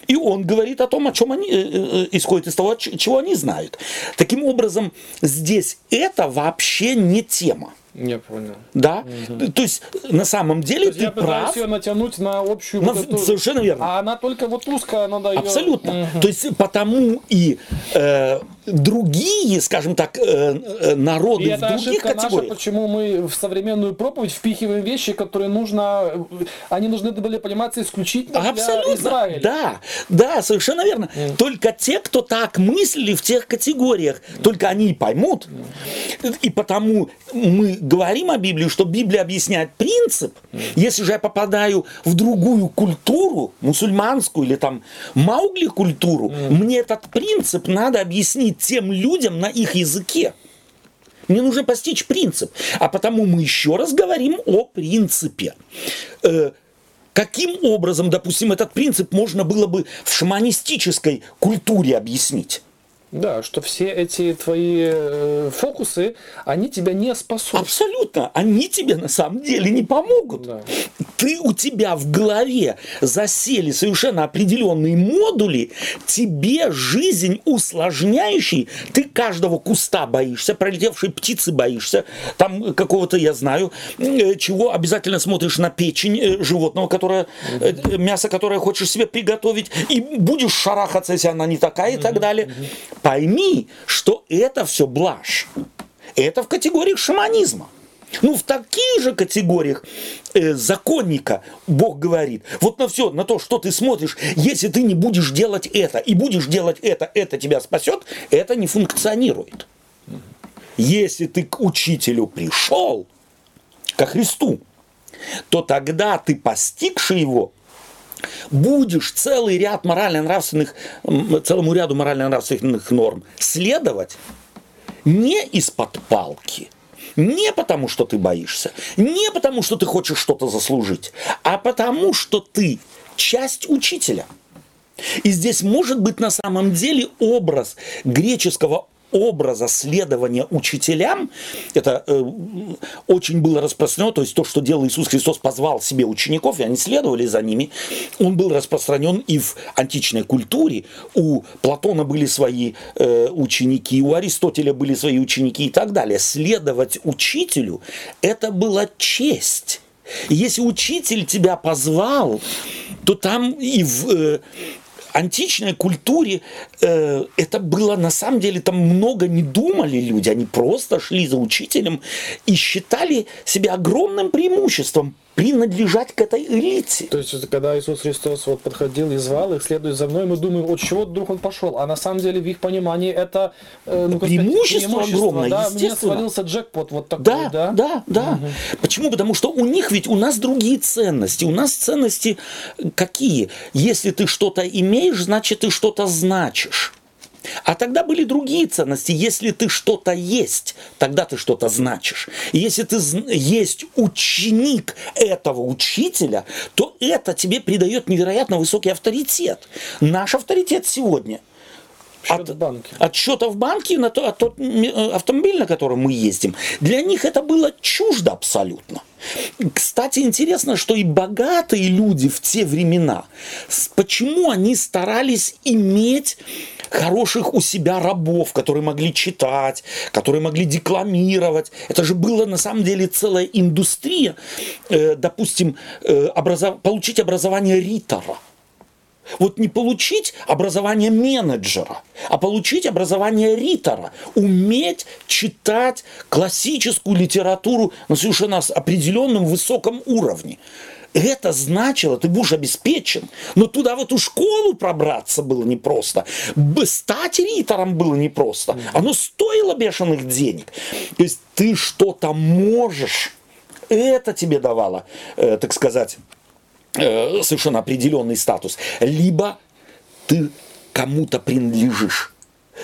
и он говорит о том, о чем они, э, э, исходит из того, чего они знают. Таким образом, здесь это вообще не тема. Я понял. Да? То есть, на самом деле, То ты я прав. ее натянуть на общую На- вот эту- совершенно верно. А она только вот узкая, надо ее... Абсолютно. То есть потому и э, другие, скажем так, э, э, народы И в это других ошибка наша, категориях. почему мы в современную проповедь впихиваем вещи, которые нужно, они нужны были пониматься исключительно для Абсолютно. Израиля. Да, да, совершенно верно. Только те, кто так мыслили в тех категориях, только они и поймут. И потому мы говорим о Библии, что Библия объясняет принцип. Если же я попадаю в другую культуру, мусульманскую или там маугли культуру, мне этот принцип надо объяснить тем людям на их языке. Мне нужно постичь принцип. А потому мы еще раз говорим о принципе. Э, Каким образом, допустим, этот принцип можно было бы в шаманистической культуре объяснить? Да, что все эти твои э, фокусы, они тебя не спасут. Абсолютно. Они тебе на самом деле не помогут. Да. Ты у тебя в голове засели совершенно определенные модули, тебе жизнь усложняющий, ты каждого куста боишься, пролетевшей птицы боишься, там какого-то, я знаю, э, чего обязательно смотришь на печень э, животного, которое, мясо, которое хочешь себе приготовить, и будешь шарахаться, если она не такая и так далее. Пойми, что это все блажь. Это в категориях шаманизма. Ну, в таких же категориях э, законника Бог говорит, вот на все, на то, что ты смотришь, если ты не будешь делать это и будешь делать это, это тебя спасет, это не функционирует. Если ты к учителю пришел, ко Христу, то тогда ты, постигший его, будешь целый ряд морально-нравственных, целому ряду морально-нравственных норм следовать не из-под палки, не потому, что ты боишься, не потому, что ты хочешь что-то заслужить, а потому, что ты часть учителя. И здесь может быть на самом деле образ греческого образа следования учителям, это э, очень было распространено, то есть то, что делал Иисус Христос, позвал себе учеников, и они следовали за ними, он был распространен и в античной культуре, у Платона были свои э, ученики, у Аристотеля были свои ученики и так далее. Следовать учителю – это была честь. Если учитель тебя позвал, то там и в э, античной культуре э, это было на самом деле, там много не думали люди, они просто шли за учителем и считали себя огромным преимуществом принадлежать к этой элите. То есть, когда Иисус Христос вот подходил и звал их, следуй за мной, мы думаем, от чего вдруг он пошел? А на самом деле в их понимании это э, ну, сказать, Преимущество огромное, да? Естественно. свалился джекпот вот такой, Да, да? да, да. Почему? Потому что у них ведь у нас другие ценности. У нас ценности какие? Если ты что-то имеешь, значит ты что-то значишь. А тогда были другие ценности. Если ты что-то есть, тогда ты что-то значишь. И если ты есть ученик этого учителя, то это тебе придает невероятно высокий авторитет. Наш авторитет сегодня – Счет в банке. от счета в банке на то, от тот э, автомобиль, на котором мы ездим, для них это было чуждо абсолютно. Кстати, интересно, что и богатые люди в те времена, почему они старались иметь хороших у себя рабов, которые могли читать, которые могли декламировать. Это же была на самом деле целая индустрия, э, допустим, э, образов- получить образование ритора. Вот не получить образование менеджера, а получить образование ритора, уметь читать классическую литературу на совершенно определенном высоком уровне. Это значило, ты будешь обеспечен. Но туда в эту школу пробраться было непросто. Стать ритором было непросто. Оно стоило бешеных денег. То есть ты что-то можешь. Это тебе давало, э, так сказать, э, совершенно определенный статус, либо ты кому-то принадлежишь.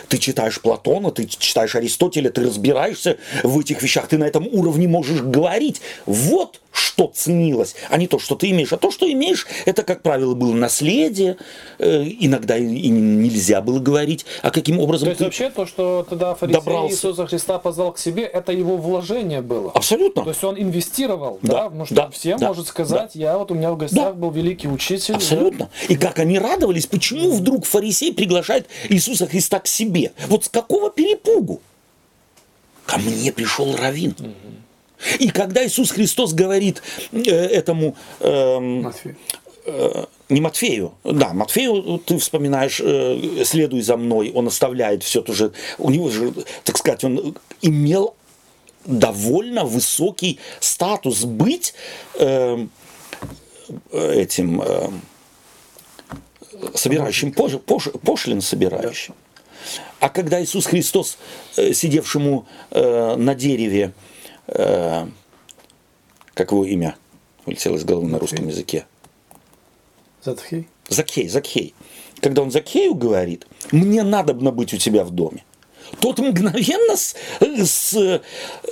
Ты читаешь Платона, ты читаешь Аристотеля, ты разбираешься в этих вещах, ты на этом уровне можешь говорить. Вот что ценилось, а не то, что ты имеешь. А то, что имеешь, это, как правило, было наследие. Э, Иногда и нельзя было говорить, а каким образом То есть вообще то, что тогда фарисей Добрался. Иисуса Христа позвал к себе, это его вложение было. Абсолютно. То есть он инвестировал, Да, да, потому что да, всем да, может сказать, я вот у меня в гостях был великий учитель. да. Абсолютно. И как они радовались, почему вдруг фарисей приглашает Иисуса Христа к себе? Вот с какого перепугу? Ко мне пришел раввин. И когда Иисус Христос говорит э, этому эм, э, не Матфею, да, Матфею ты вспоминаешь, э, следуй за мной, он оставляет все то же, у него же, так сказать, он имел довольно высокий статус быть э, этим э, собирающим, пош, пош- пошлин собирающим. А когда Иисус Христос, э, сидевшему э, на дереве, э, как его имя, улетело из головы на русском языке, Затхей. Закхей, Закхей. Когда он Закхею говорит, мне надо быть у тебя в доме. Тот мгновенно с, с,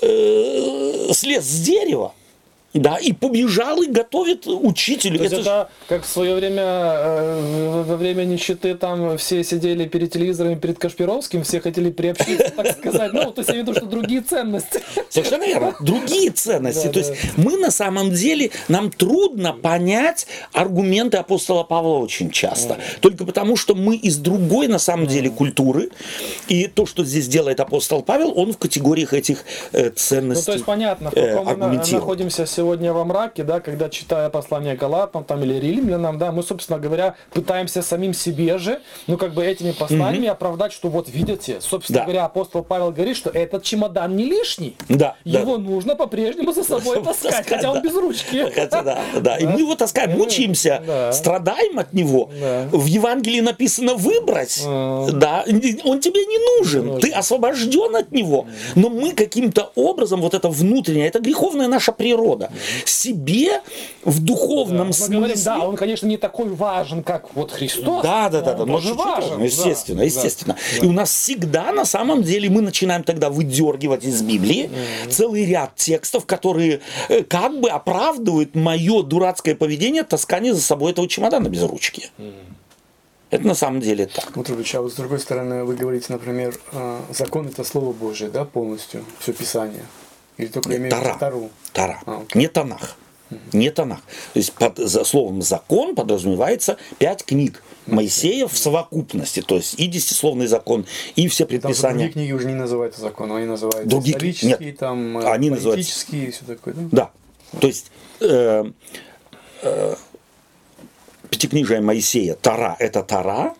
э, слез с дерева Да, и побежал и готовит учителю. То Это ж- это как в свое время, э, во время нищеты, там все сидели перед телевизорами, перед Кашпировским, все хотели приобщиться, так сказать. Ну, то есть я имею в виду, что другие ценности. Совершенно верно. Другие ценности. То есть мы на самом деле, нам трудно понять аргументы апостола Павла очень часто. Только потому, что мы из другой на самом деле культуры. И то, что здесь делает апостол Павел, он в категориях этих э, Ну, ценностей то есть понятно, в э, каком мы находимся сегодня во мраке, да, когда читая послание Галатам там, или Римлянам, да, мы, собственно говоря, пытаемся самим себе же, ну, как бы этими посланиями оправдать, что вот видите, собственно Да. говоря, апостол Павел говорит, что этот чемодан не лишний. Да, да. Его нужно по-прежнему за собой таскать, Таскать, хотя он да. без ручки. Хотя да, да. И мы его таскаем, мучаемся, Да. страдаем от него. Да. В Евангелии написано выбрать. А. Да, он тебе не нужен. Ты освобожден от него. Но мы каким-то образом, вот это внутреннее, это греховная наша природа. Себе в духовном говорим, смысле. да, он, конечно, не такой важен, как вот Христос. Да, да, да, да, он чуть-чуть важен. да, естественно, да. естественно. И у нас всегда, на самом деле, мы начинаем тогда выдергивать из Библии целый ряд текстов, которые э, как бы оправдывают мое дурацкое поведение таскание за собой этого чемодана без ручки. Это на самом деле так. Вот, Рубич, а вот с другой стороны, вы говорите, например, э, закон это Слово Божие, да, полностью, все Писание? Или только виду Тара. Тару? Тара. А, окей. Не Танах. Не Танах. То есть под за словом закон подразумевается пять книг Моисея в совокупности. То есть и десятисловный закон, и все Там предписания. другие книги уже не называются законом, они называются Другие исторические, нет. там, э, Они называются- политические и все такое, да? Да. То есть э, э, пятикнижие Моисея, Тара – это Тара,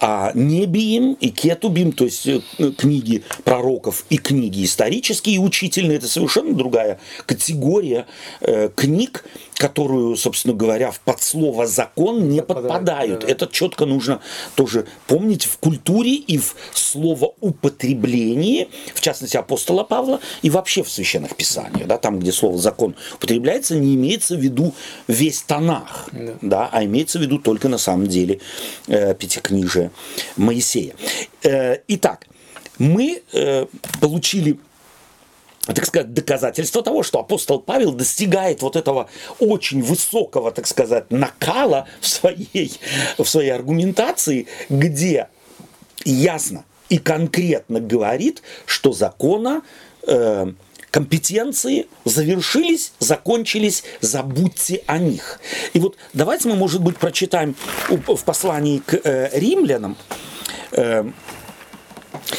а Небиим и Кетубим, то есть э, книги пророков и книги исторические и учительные, это совершенно другая категория э, книг, которую, собственно говоря, в подслово закон не подпадают. да-да. Это четко нужно тоже помнить в культуре и в словоупотреблении, в частности апостола Павла, и вообще в священных писаниях. Да, там, где слово закон употребляется, не имеется в виду весь Танах, Да. да, а имеется в виду только на самом деле э, пятикнижие Моисея. Э, итак, мы э, получили так сказать, доказательство того, что апостол Павел достигает вот этого очень высокого, так сказать, накала в своей, в своей аргументации, где ясно и конкретно говорит, что закона э, компетенции завершились, закончились, забудьте о них. И вот давайте мы, может быть, прочитаем в послании к э, римлянам, э,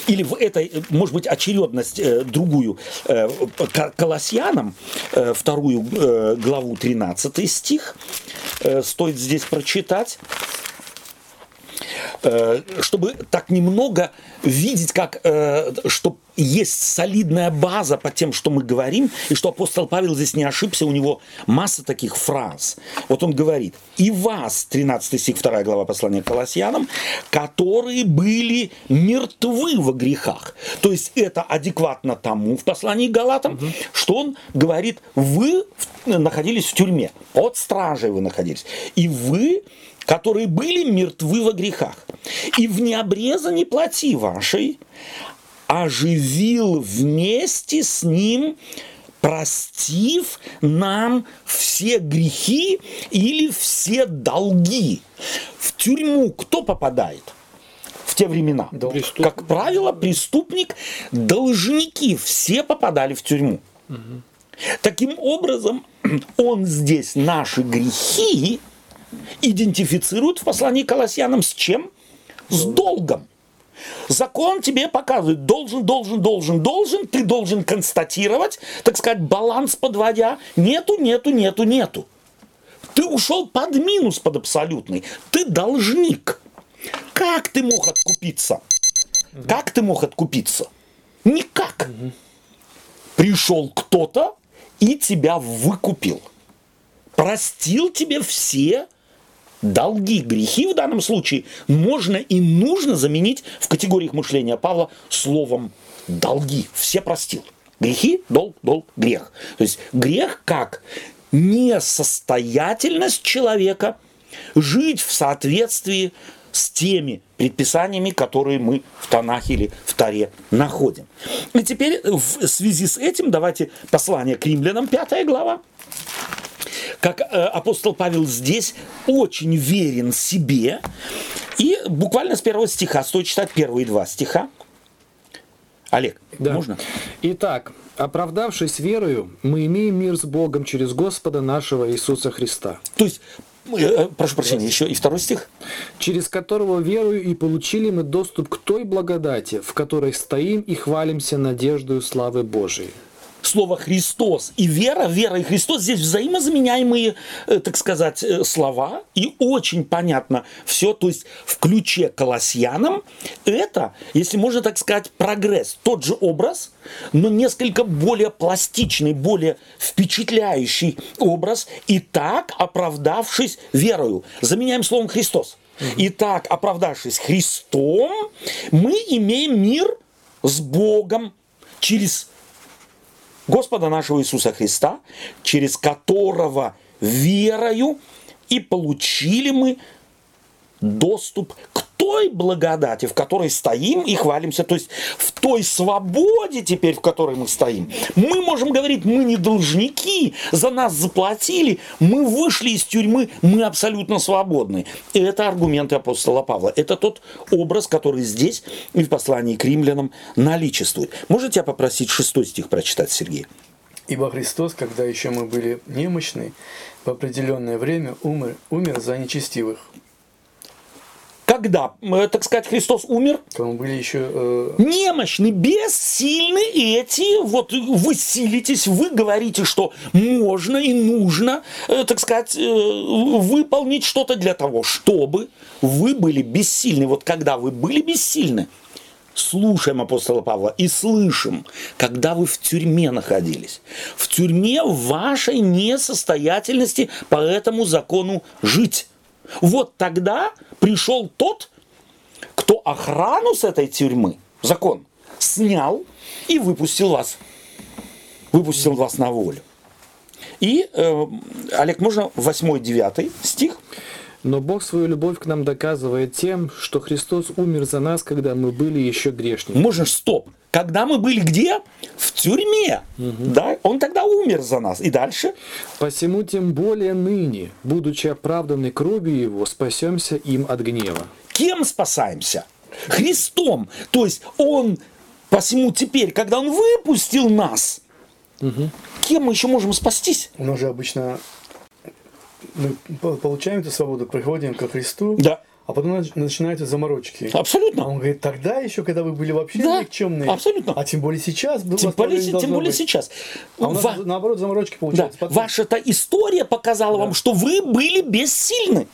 или в этой, может быть, очередность э, другую, э, к Колоссянам, э, вторую э, главу, 13 стих, э, стоит здесь прочитать, чтобы так немного видеть, как, э, что есть солидная база по тем, что мы говорим, и что апостол Павел здесь не ошибся, у него масса таких фраз. Вот он говорит, «И вас», 13 стих, 2 глава послания к Колоссянам, «которые были мертвы во грехах». То есть это адекватно тому в послании к Галатам, что он говорит, вы находились в тюрьме, под стражей вы находились, и вы которые были мертвы во грехах, и в необрезанной плоти вашей оживил вместе с ним, простив нам все грехи или все долги. В тюрьму кто попадает? В те времена. Долг. Как правило, преступник, должники, все попадали в тюрьму. Таким образом, он здесь наши грехи идентифицирует в послании к Колоссянам с чем? С долгом. Закон тебе показывает, должен, должен, должен, должен, ты должен констатировать, так сказать, баланс подводя. Нету, нету, нету, нету. Ты ушел под минус, под абсолютный. Ты должник. Как ты мог откупиться? Как ты мог откупиться? Никак. Пришел кто-то и тебя выкупил. Простил тебе все долги, грехи в данном случае можно и нужно заменить в категориях мышления Павла словом долги. Все простил. Грехи, долг, долг, грех. То есть грех как несостоятельность человека жить в соответствии с теми предписаниями, которые мы в Танахе или в Таре находим. И теперь в связи с этим давайте послание к римлянам, 5 глава. Как э, апостол Павел здесь очень верен себе. И буквально с первого стиха, стоит читать первые два стиха. Олег, Да. можно? Итак, оправдавшись верою, мы имеем мир с Богом через Господа нашего Иисуса Христа, То есть, э, э, прошу прощения, еще и второй стих. через которого верою и получили мы доступ к той благодати, в которой стоим и хвалимся надеждою славы Божией. Слово Христос и вера, вера и Христос здесь взаимозаменяемые, э, так сказать, э, слова. И очень понятно все, то есть в ключе Колоссянам это, если можно так сказать, прогресс. Тот же образ, но несколько более пластичный, более впечатляющий образ. И так, оправдавшись верою, заменяем словом Христос. Итак, оправдавшись Христом, мы имеем мир с Богом через Господа нашего Иисуса Христа, через которого верою и получили мы доступ к той благодати, в которой стоим и хвалимся, то есть в той свободе теперь, в которой мы стоим. Мы можем говорить, мы не должники, за нас заплатили, мы вышли из тюрьмы, мы абсолютно свободны. И это аргументы апостола Павла. Это тот образ, который здесь и в послании к римлянам наличествует. Можете я попросить шестой стих прочитать, Сергей? Ибо Христос, когда еще мы были немощны, в определенное время умер, умер за нечестивых. Когда, э, так сказать, Христос умер, мы были еще э, немощны, бессильны эти, вот вы силитесь, вы говорите, что можно и нужно, э, так сказать, э, выполнить что-то для того, чтобы вы были бессильны. Вот когда вы были бессильны, слушаем апостола Павла и слышим, когда вы в тюрьме находились. В тюрьме вашей несостоятельности по этому закону жить. Вот тогда пришел тот, кто охрану с этой тюрьмы, закон, снял и выпустил вас. Выпустил вас на волю. И, э, Олег, можно 8-9 стих? Но Бог свою любовь к нам доказывает тем, что Христос умер за нас, когда мы были еще грешниками. Можно ж стоп. Когда мы были где? В тюрьме. Да? Он тогда умер за нас. И дальше? Посему тем более ныне, будучи оправданы кровью Его, спасемся им от гнева. Кем спасаемся? Христом. То есть он, посему теперь, когда он выпустил нас, кем мы еще можем спастись? у нас же обычно мы по- получаем эту свободу, приходим ко Христу, Да. А потом нач- начинаются заморочки. Абсолютно. А он говорит, тогда еще, когда вы были вообще Да, никчемные, абсолютно. а тем более сейчас, Тем более, тем более быть. сейчас. А у нас, Ва- наоборот, заморочки Да, получаются. потом. ваша-то история показала Да. вам, что вы были бессильны.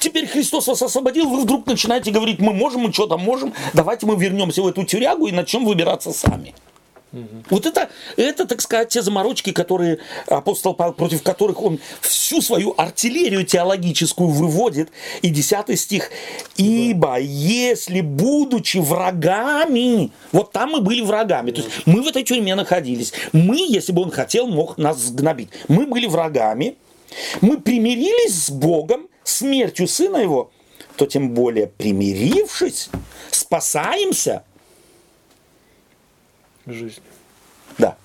Теперь Христос вас освободил, вы вдруг начинаете говорить, мы можем, мы что-то можем, давайте мы вернемся в эту тюрягу и начнем выбираться сами. Вот это, это, так сказать, те заморочки, которые апостол Павел, против которых он всю свою артиллерию теологическую выводит. И 10 стих. «Ибо если, будучи врагами...» Вот там мы были врагами. То есть мы в этой тюрьме находились. Мы, если бы он хотел, мог нас сгнобить. Мы были врагами. Мы примирились с Богом, смертью Сына Его, то тем более примирившись, спасаемся. Жизнь. Да.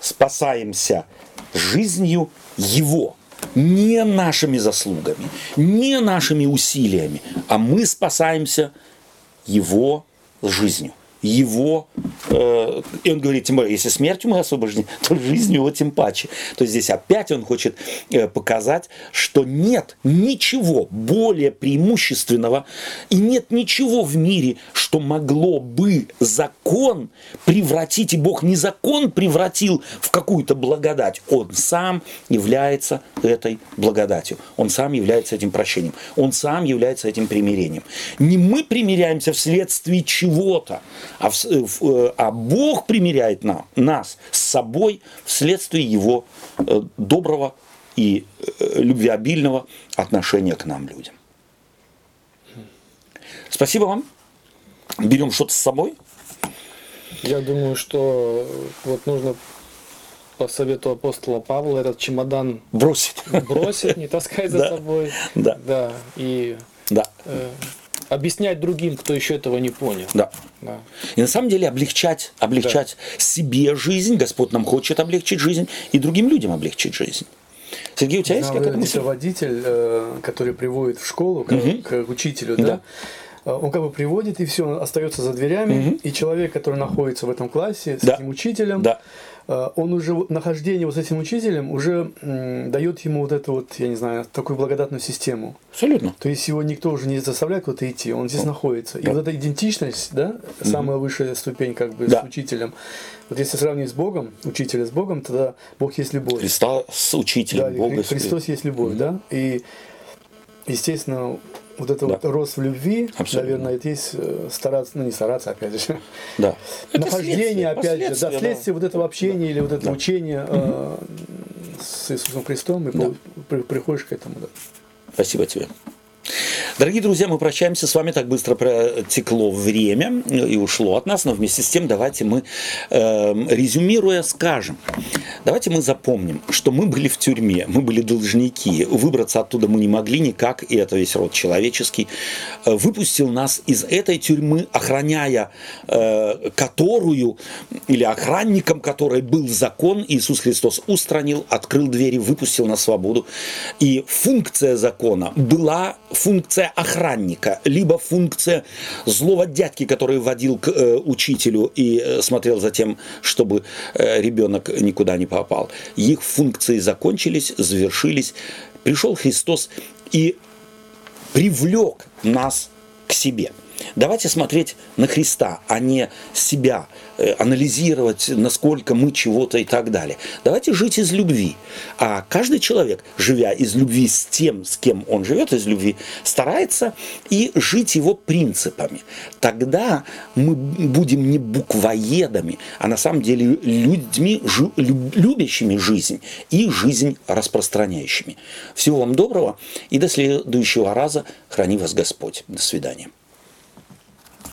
Спасаемся жизнью Его. Не нашими заслугами, не нашими усилиями, а мы спасаемся Его жизнью. Его, э, и он говорит, тем более, если смертью мы освобождены, то жизнью его тем паче. То есть здесь опять он хочет э, показать, что нет ничего более преимущественного и нет ничего в мире, что могло бы закон превратить, и Бог не закон превратил в какую-то благодать, Он сам является этой благодатью, Он сам является этим прощением, Он сам является этим примирением. Не мы примиряемся вследствие чего-то, а, в- э, в- э, а Бог примиряет нам, нас с собой вследствие Его э, доброго и любвеобильного отношения к нам, людям. Спасибо вам. Берем что-то с собой. Я думаю, что вот нужно по совету апостола Павла этот чемодан Бросить. бросить, не таскать за собой. Да. Да. И Да. Объяснять другим, кто еще этого не понял. Да. Да. И на самом деле облегчать, облегчать себе жизнь, Господь нам хочет облегчить жизнь, и другим людям облегчить жизнь. Сергей, у тебя есть какая-то мысль? водитель, э, который приводит в школу к, Мгм. к учителю, Да. да? Э, Он как бы приводит, и все, он остается за дверями, Мгм. и человек, который находится в этом классе с Да. этим учителем, Да. Э, он уже нахождение вот с этим учителем уже м, дает ему вот эту вот, я не знаю, такую благодатную систему. Абсолютно. То есть его никто уже не заставляет куда-то идти, он здесь находится. И Да. вот эта идентичность, да, самая высшая ступень как бы Да. с учителем. Вот если сравнить с Богом, учителя с Богом, тогда Бог есть любовь. Христа с учителем Да, Бога. Хри- Христос есть любовь, да? И, естественно, вот это Да. вот рост в любви, Абсолютно. наверное, это есть э, стараться, ну не стараться, опять же, Да. Это нахождение, следствие, опять же, да, последствия, да. следствие вот этого общения или вот этого Да. учения э, с Иисусом Христом, и Да. приходишь к этому, да. Спасибо тебе. Дорогие друзья, мы прощаемся с вами. Так быстро протекло время и ушло от нас, но вместе с тем давайте мы, э, резюмируя, скажем, давайте мы запомним, что мы были в тюрьме, мы были должники, выбраться оттуда мы не могли никак, и это весь род человеческий. Э, Выпустил нас из этой тюрьмы, охраняя э, которую, или охранником которой был закон, Иисус Христос устранил, открыл двери, выпустил на свободу. И функция закона была функция охранника, либо функция злого дядьки, который водил к э, учителю и э, смотрел за тем, чтобы э, ребенок никуда не попал. Их функции закончились, завершились. Пришел Христос и привлек нас к себе. Давайте смотреть на Христа, а не себя, анализировать, насколько мы чего-то и так далее. Давайте жить из любви. А каждый человек, живя из любви с тем, с кем он живет, из любви, старается и жить его принципами. Тогда мы будем не буквоедами, а на самом деле людьми, любящими жизнь и жизнь распространяющими. Всего вам доброго и до следующего раза. Храни вас Господь. До свидания.